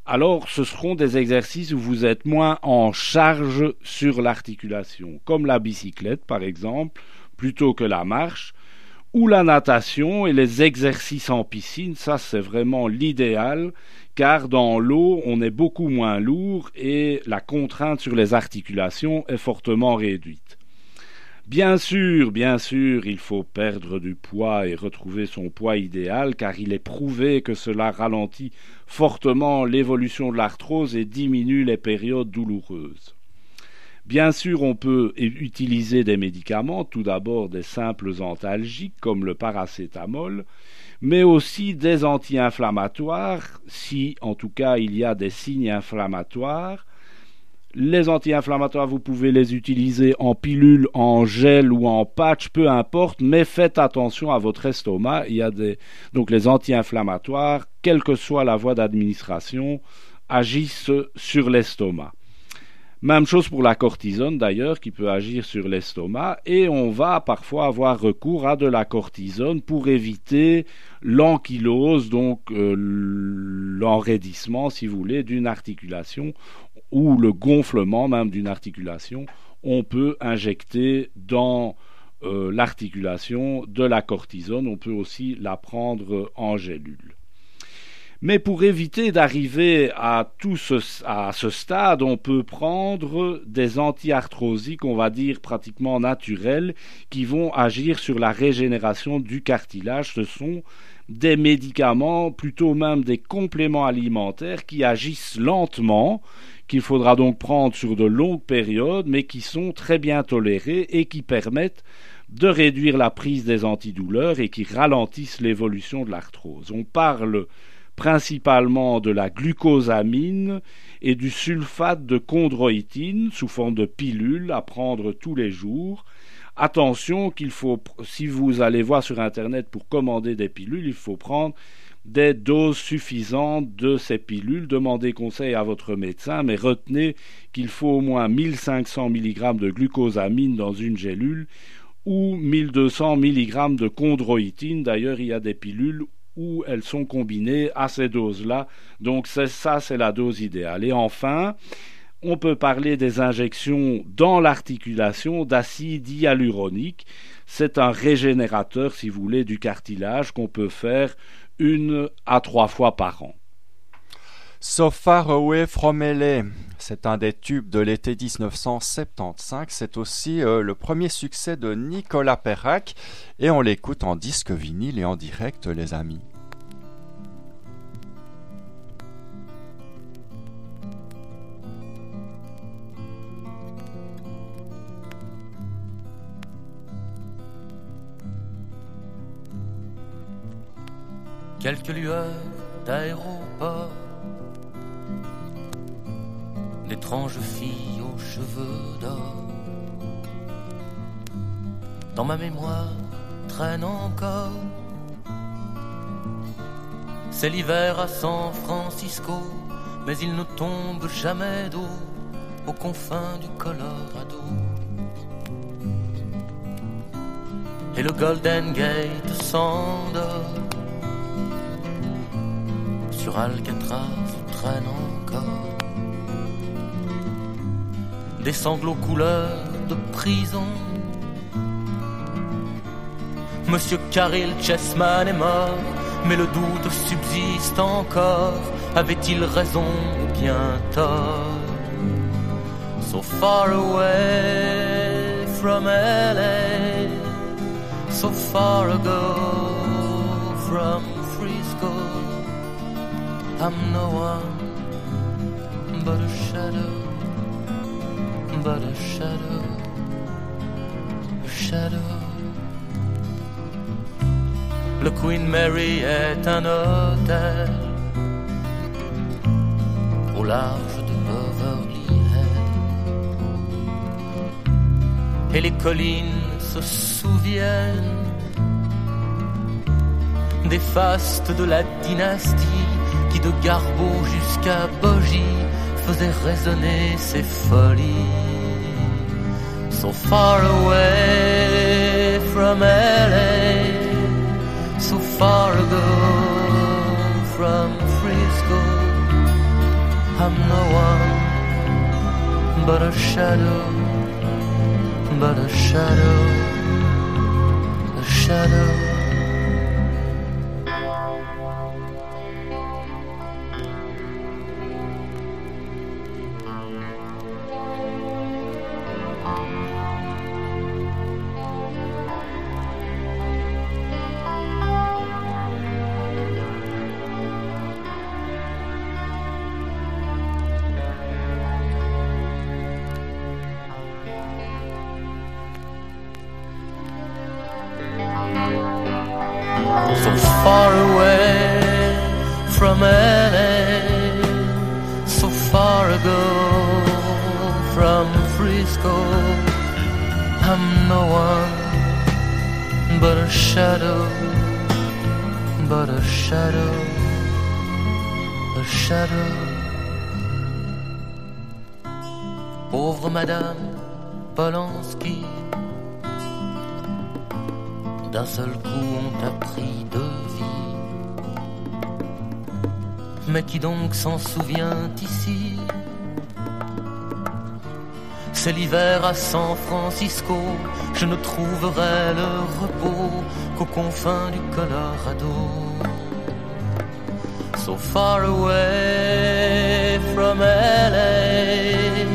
Alors, ce seront des exercices où vous êtes moins en charge sur l'articulation, comme la bicyclette par exemple, plutôt que la marche, ou la natation et les exercices en piscine, ça c'est vraiment l'idéal, car dans l'eau on est beaucoup moins lourd et la contrainte sur les articulations est fortement réduite. Bien sûr, bien sûr, il faut perdre du poids et retrouver son poids idéal, car il est prouvé que cela ralentit fortement l'évolution de l'arthrose et diminue les périodes douloureuses. Bien sûr, on peut utiliser des médicaments, tout d'abord des simples antalgiques comme le paracétamol, mais aussi des anti-inflammatoires, si en tout cas il y a des signes inflammatoires. Les anti-inflammatoires, vous pouvez les utiliser en pilule, en gel ou en patch, peu importe, mais faites attention à votre estomac. Il y a donc les anti-inflammatoires, quelle que soit la voie d'administration, agissent sur l'estomac. Même chose pour la cortisone d'ailleurs, qui peut agir sur l'estomac, et on va parfois avoir recours à de la cortisone pour éviter l'ankylose, donc euh, l'enraidissement, si vous voulez, d'une articulation ou le gonflement même d'une articulation. On peut injecter dans euh, l'articulation de la cortisone, on peut aussi la prendre en gélule. Mais pour éviter d'arriver à tout ce, à ce stade, on peut prendre des antiarthrosiques, on va dire pratiquement naturels, qui vont agir sur la régénération du cartilage. Ce sont des médicaments, plutôt même des compléments alimentaires qui agissent lentement, qu'il faudra donc prendre sur de longues périodes, mais qui sont très bien tolérés et qui permettent de réduire la prise des antidouleurs et qui ralentissent l'évolution de l'arthrose. On parle principalement de la glucosamine et du sulfate de chondroïtine sous forme de pilules à prendre tous les jours. Attention qu'il faut, si vous allez voir sur Internet pour commander des pilules, il faut prendre des doses suffisantes de ces pilules. Demandez conseil à votre médecin, mais retenez qu'il faut au moins 1500 mg de glucosamine dans une gélule ou 1200 mg de chondroïtine. D'ailleurs, il y a des pilules où elles sont combinées à ces doses-là. Donc ça, c'est la dose idéale. Et enfin, on peut parler des injections dans l'articulation d'acide hyaluronique. C'est un régénérateur, si vous voulez, du cartilage qu'on peut faire une à trois fois par an. So Far Away From LA, c'est un des tubes de l'été 1975. C'est aussi euh, le premier succès de Nicolas Perrac et on l'écoute en disque vinyle et en direct, les amis. quelques lueurs d'aéroport, d'étranges filles aux cheveux d'or. Dans ma mémoire traîne encore. C'est l'hiver à San Francisco, mais il ne tombe jamais d'eau aux confins du Colorado. Et le Golden Gate s'endort. Sur Alcatraz traîne encore des sanglots couleur de prison. Monsieur Caril Chessman est mort, mais le doute subsiste encore. Avait-il raison ou bien tort? So far away from LA, so far ago from Frisco. I'm no one but a shadow, but a shadow, a shadow. Le Queen Mary est un hôtel au large de Beverly Hills. Et les collines se souviennent des fastes de la dynastie qui de Garbo jusqu'à Bogie faisait résonner ses folies. So far away from LA, so far ago from Frisco. I'm no one but a shadow, but a shadow, a shadow. San Francisco, je ne trouverai le repos qu'aux confins du Colorado. So far away from LA,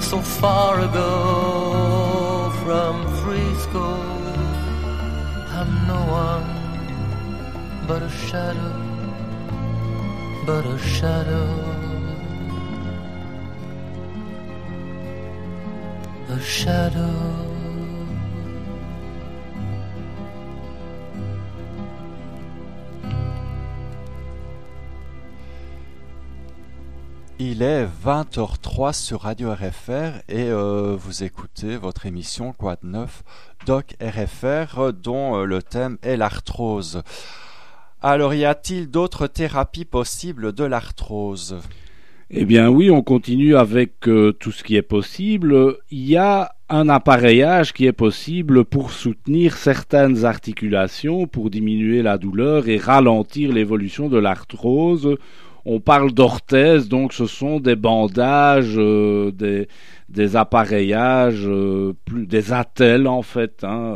so far ago from Frisco. I'm no one but a shadow, but a shadow, Il est 20h03 sur Radio RFR et euh, vous écoutez votre émission de neuf Doc RFR dont euh, le thème est l'arthrose. Alors y a-t-il d'autres thérapies possibles de l'arthrose? Eh bien oui, on continue avec euh, tout ce qui est possible. Il y a un appareillage qui est possible pour soutenir certaines articulations, pour diminuer la douleur et ralentir l'évolution de l'arthrose. On parle d'orthèse, donc ce sont des bandages, euh, des, appareillages, euh, plus, des attelles en fait. hein,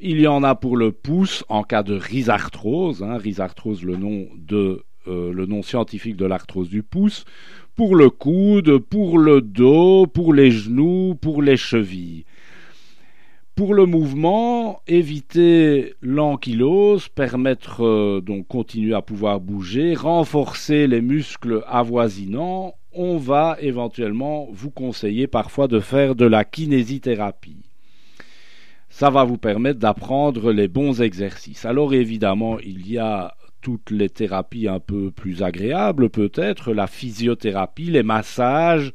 il y en a pour le pouce en cas de rhizarthrose, hein, rhizarthrose le nom de euh, le nom scientifique de l'arthrose du pouce, pour le coude, pour le dos, pour les genoux, pour les chevilles. Pour le mouvement, éviter l'ankylose, permettre euh, donc continuer à pouvoir bouger, renforcer les muscles avoisinants, on va éventuellement vous conseiller parfois de faire de la kinésithérapie. Ça va vous permettre d'apprendre les bons exercices. Alors évidemment, il y a toutes les thérapies un peu plus agréables, peut-être, la physiothérapie, les massages,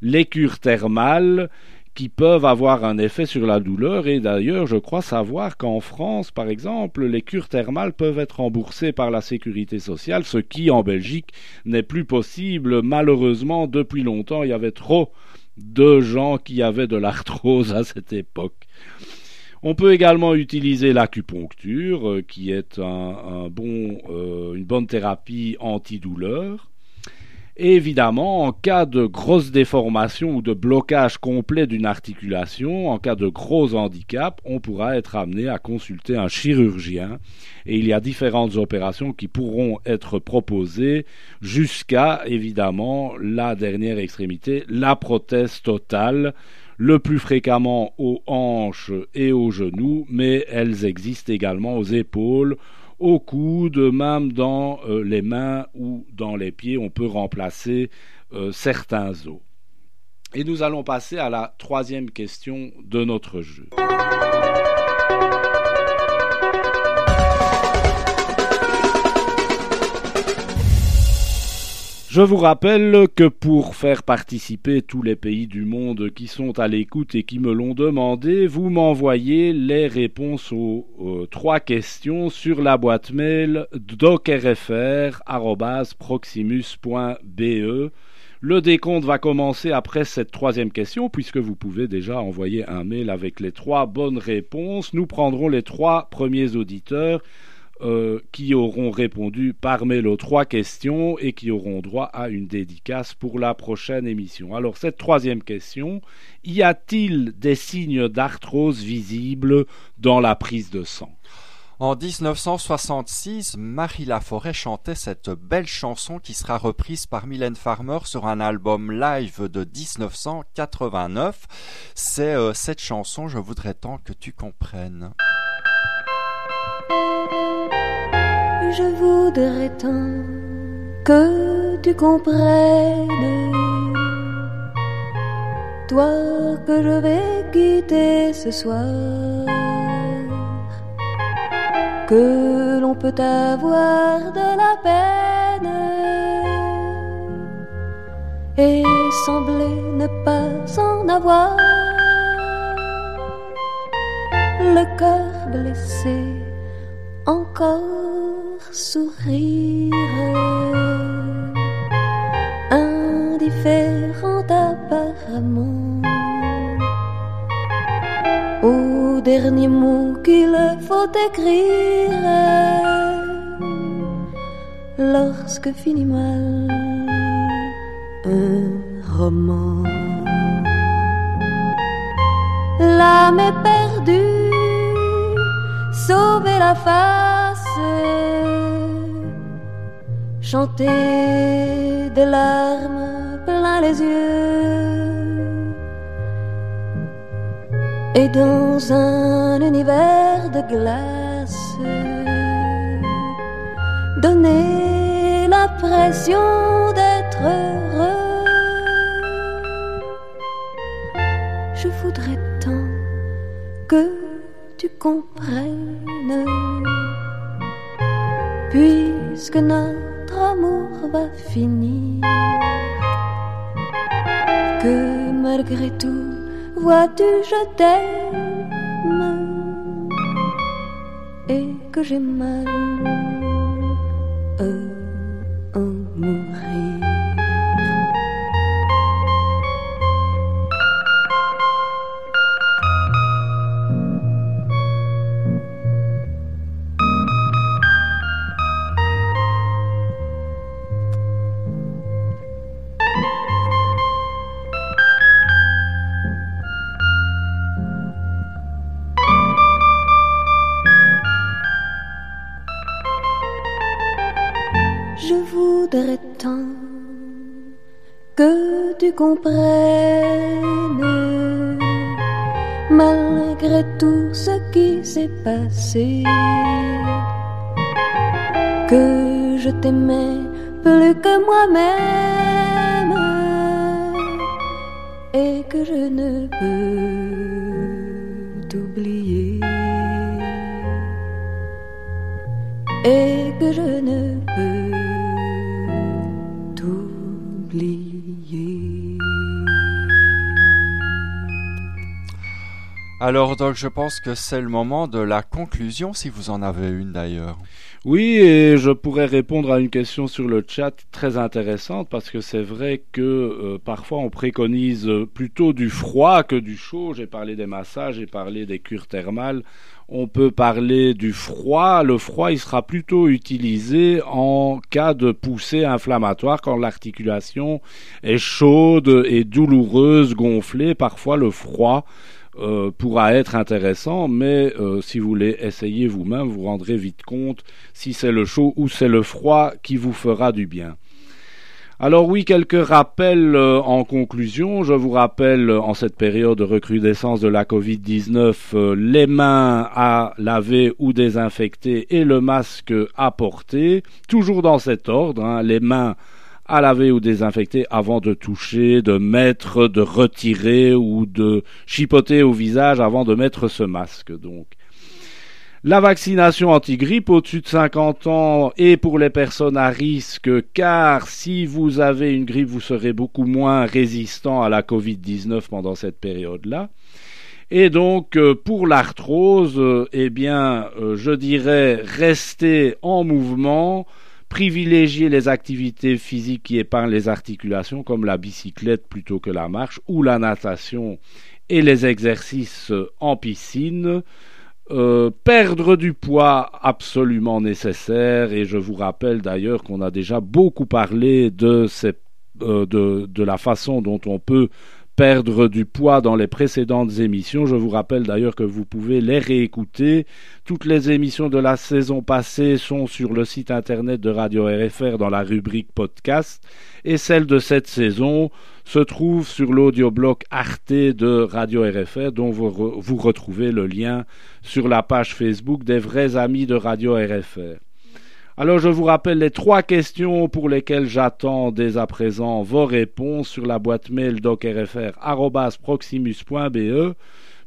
les cures thermales, qui peuvent avoir un effet sur la douleur. Et d'ailleurs, je crois savoir qu'en France, par exemple, les cures thermales peuvent être remboursées par la sécurité sociale, ce qui, en Belgique, n'est plus possible. Malheureusement, depuis longtemps, il y avait trop de gens qui avaient de l'arthrose à cette époque. On peut également utiliser l'acupuncture, euh, qui est euh, une bonne thérapie antidouleur. Et évidemment, en cas de grosse déformation ou de blocage complet d'une articulation, en cas de gros handicap, on pourra être amené à consulter un chirurgien. Et il y a différentes opérations qui pourront être proposées jusqu'à, évidemment, la dernière extrémité, la prothèse totale, le plus fréquemment aux hanches et aux genoux, mais elles existent également aux épaules, au coude, même dans euh, les mains ou dans les pieds, on peut remplacer euh, certains os. Et nous allons passer à la troisième question de notre jeu. Je vous rappelle que pour faire participer tous les pays du monde qui sont à l'écoute et qui me l'ont demandé, vous m'envoyez les réponses aux, trois questions sur la boîte mail docrfr.proximus.be. Le décompte va commencer après cette troisième question, puisque vous pouvez déjà envoyer un mail avec les trois bonnes réponses. Nous prendrons les trois premiers auditeurs euh, qui auront répondu par mail aux trois questions et qui auront droit à une dédicace pour la prochaine émission. Alors cette troisième question, y a-t-il des signes d'arthrose visibles dans la prise de sang? En 1966, Marie Laforêt chantait cette belle chanson qui sera reprise par Mylène Farmer sur un album live de 1989. C'est euh, cette chanson Je voudrais tant que tu comprennes. Je voudrais tant que tu comprennes, toi que je vais quitter ce soir, que l'on peut avoir de la peine. Et sembler ne pas en avoir. Le cœur blessé encore sourire, indifférent apparemment. Au dernier mot qu'il faut écrire. Lorsque finit mal un roman. L'âme est perdue sauver la face, chanter des larmes plein les yeux, et dans un univers de glace, donner l'impression d'être heureux. Je voudrais tant que tu comprennes, puisque notre amour va finir, que malgré tout, vois-tu, je t'aime, et que j'ai mal. À comprennes, malgré tout ce qui s'est passé, que je t'aimais Alors donc je pense que c'est le moment de la conclusion si vous en avez une d'ailleurs. Oui, et je pourrais répondre à une question sur le chat très intéressante parce que c'est vrai que euh, parfois on préconise plutôt du froid que du chaud. J'ai parlé des massages, j'ai parlé des cures thermales. On peut parler du froid. Le froid, il sera plutôt utilisé en cas de poussée inflammatoire quand l'articulation est chaude et douloureuse, gonflée. Parfois, le froid euh, pourra être intéressant, mais euh, si vous voulez essayer vous-même, vous rendrez vite compte si c'est le chaud ou c'est le froid qui vous fera du bien. Alors oui, quelques rappels euh, en conclusion. Je vous rappelle en cette période de recrudescence de la Covid-19 les mains à laver ou désinfecter et le masque à porter, toujours dans cet ordre, hein, les mains à laver ou désinfecter avant de toucher, de mettre, de retirer ou de chipoter au visage avant de mettre ce masque. Donc, la vaccination anti-grippe au-dessus de 50 ans et pour les personnes à risque, car si vous avez une grippe, vous serez beaucoup moins résistant à la Covid-19 pendant cette période-là. Et donc, euh, pour l'arthrose, euh, eh bien, euh, je dirais rester en mouvement, privilégier les activités physiques qui épargnent les articulations, comme la bicyclette plutôt que la marche, ou la natation et les exercices en piscine. Euh, perdre du poids absolument nécessaire et je vous rappelle d'ailleurs qu'on a déjà beaucoup parlé de, euh, la façon dont on peut perdre du poids dans les précédentes émissions. Je vous rappelle d'ailleurs que vous pouvez les réécouter. Toutes les émissions de la saison passée sont sur le site internet de Radio RFR dans la rubrique podcast et celles de cette saison se trouvent sur l'audioblog Arte de Radio RFR dont vous, vous retrouvez le lien sur la page Facebook des vrais amis de Radio RFR. Alors je vous rappelle les trois questions pour lesquelles j'attends dès à présent vos réponses sur la boîte mail docrfr.proximus.be.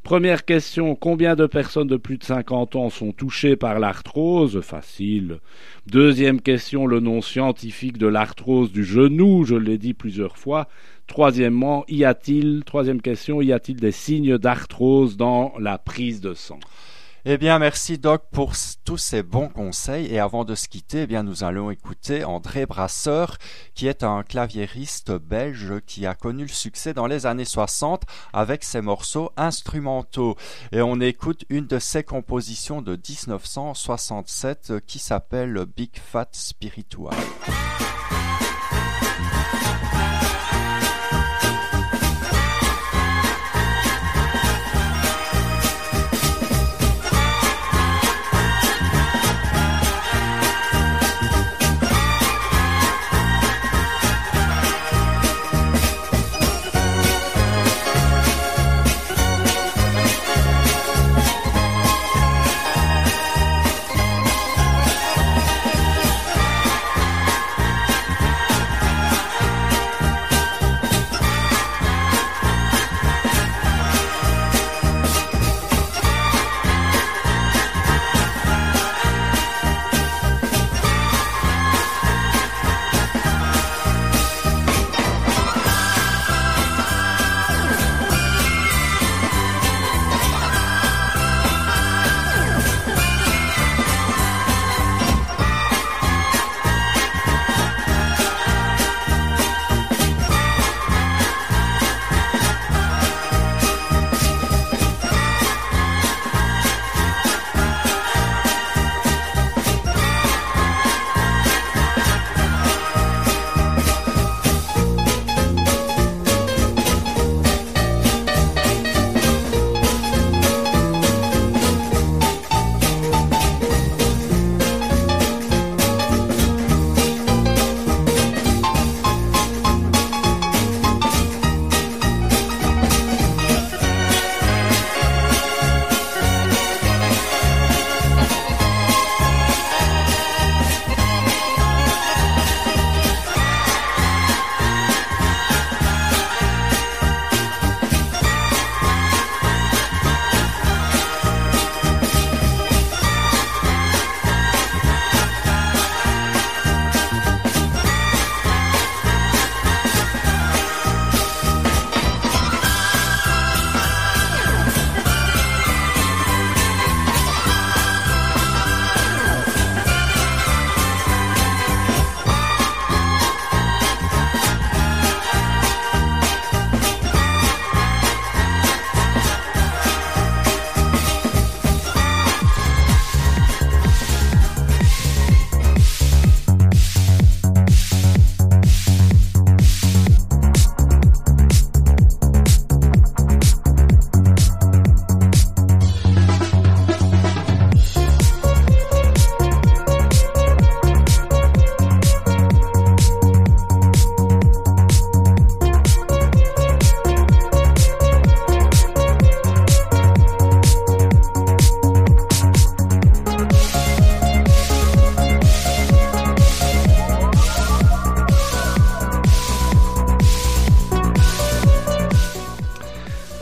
Première question, combien de personnes de plus de 50 ans sont touchées par l'arthrose? Facile. Deuxième question, le nom scientifique de l'arthrose du genou, je l'ai dit plusieurs fois. Troisièmement, y a-t-il, troisième question, y a-t-il des signes d'arthrose dans la prise de sang? Eh bien, merci Doc pour tous ces bons conseils. Et avant de se quitter, eh bien, nous allons écouter André Brasseur, qui est un claviériste belge qui a connu le succès dans les années 60 avec ses morceaux instrumentaux. Et on écoute une de ses compositions de 1967 qui s'appelle Big Fat Spiritual.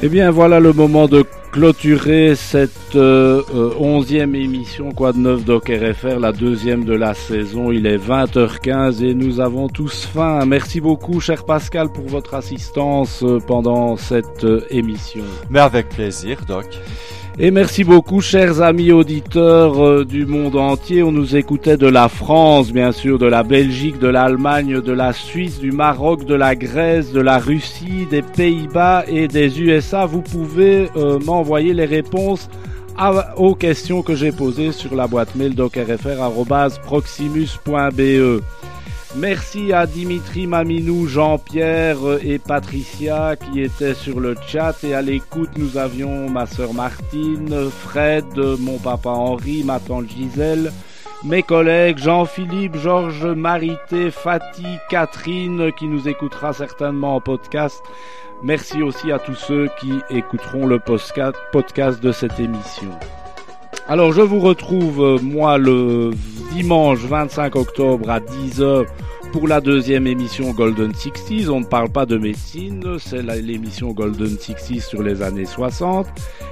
Eh bien voilà le moment de clôturer cette euh, euh, onzième émission de neuf Doc RFR, la deuxième de la saison. Il est 20h15 et nous avons tous faim. Merci beaucoup cher Pascal pour votre assistance euh, pendant cette émission. Mais avec plaisir, Doc. Et merci beaucoup, chers amis auditeurs euh, du monde entier. On nous écoutait de la France, bien sûr, de la Belgique, de l'Allemagne, de la Suisse, du Maroc, de la Grèce, de la Russie, des Pays-Bas et des USA. Vous pouvez euh, m'envoyer les réponses aux questions que j'ai posées sur la boîte mail docrfr.proximus.be. Merci à Dimitri Maminou, Jean-Pierre euh, et Patricia qui étaient sur le chat et à l'écoute nous avions ma sœur Martine, Fred, mon papa Henri, ma tante Gisèle, mes collègues Jean-Philippe, Georges, Marité, Fatih, Catherine qui nous écoutera certainement en podcast. Merci aussi à tous ceux qui écouteront le podcast de cette émission. Alors je vous retrouve euh, moi le dimanche 25 octobre à 10h pour la deuxième émission Golden Sixties. On ne parle pas de médecine, c'est l'émission Golden Sixties sur les années 60.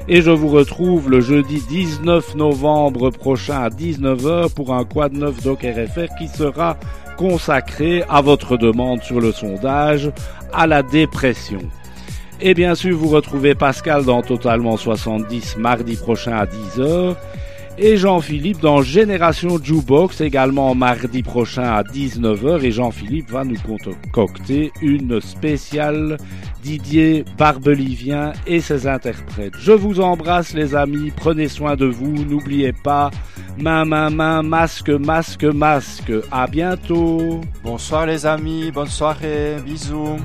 Et je vous retrouve le jeudi 19 novembre prochain à 19h pour un quad 9 Doc RFR qui sera consacré à votre demande sur le sondage à la dépression. Et bien sûr, vous retrouvez Pascal dans Totalement 70 mardi prochain à 10h. Et Jean-Philippe dans Génération Jukebox également mardi prochain à 19h. Et Jean-Philippe va nous concocter une spéciale Didier Barbelivien et ses interprètes. Je vous embrasse les amis, prenez soin de vous, n'oubliez pas, main, main, main, masque, masque, masque. À bientôt. Bonsoir les amis, bonne soirée, bisous.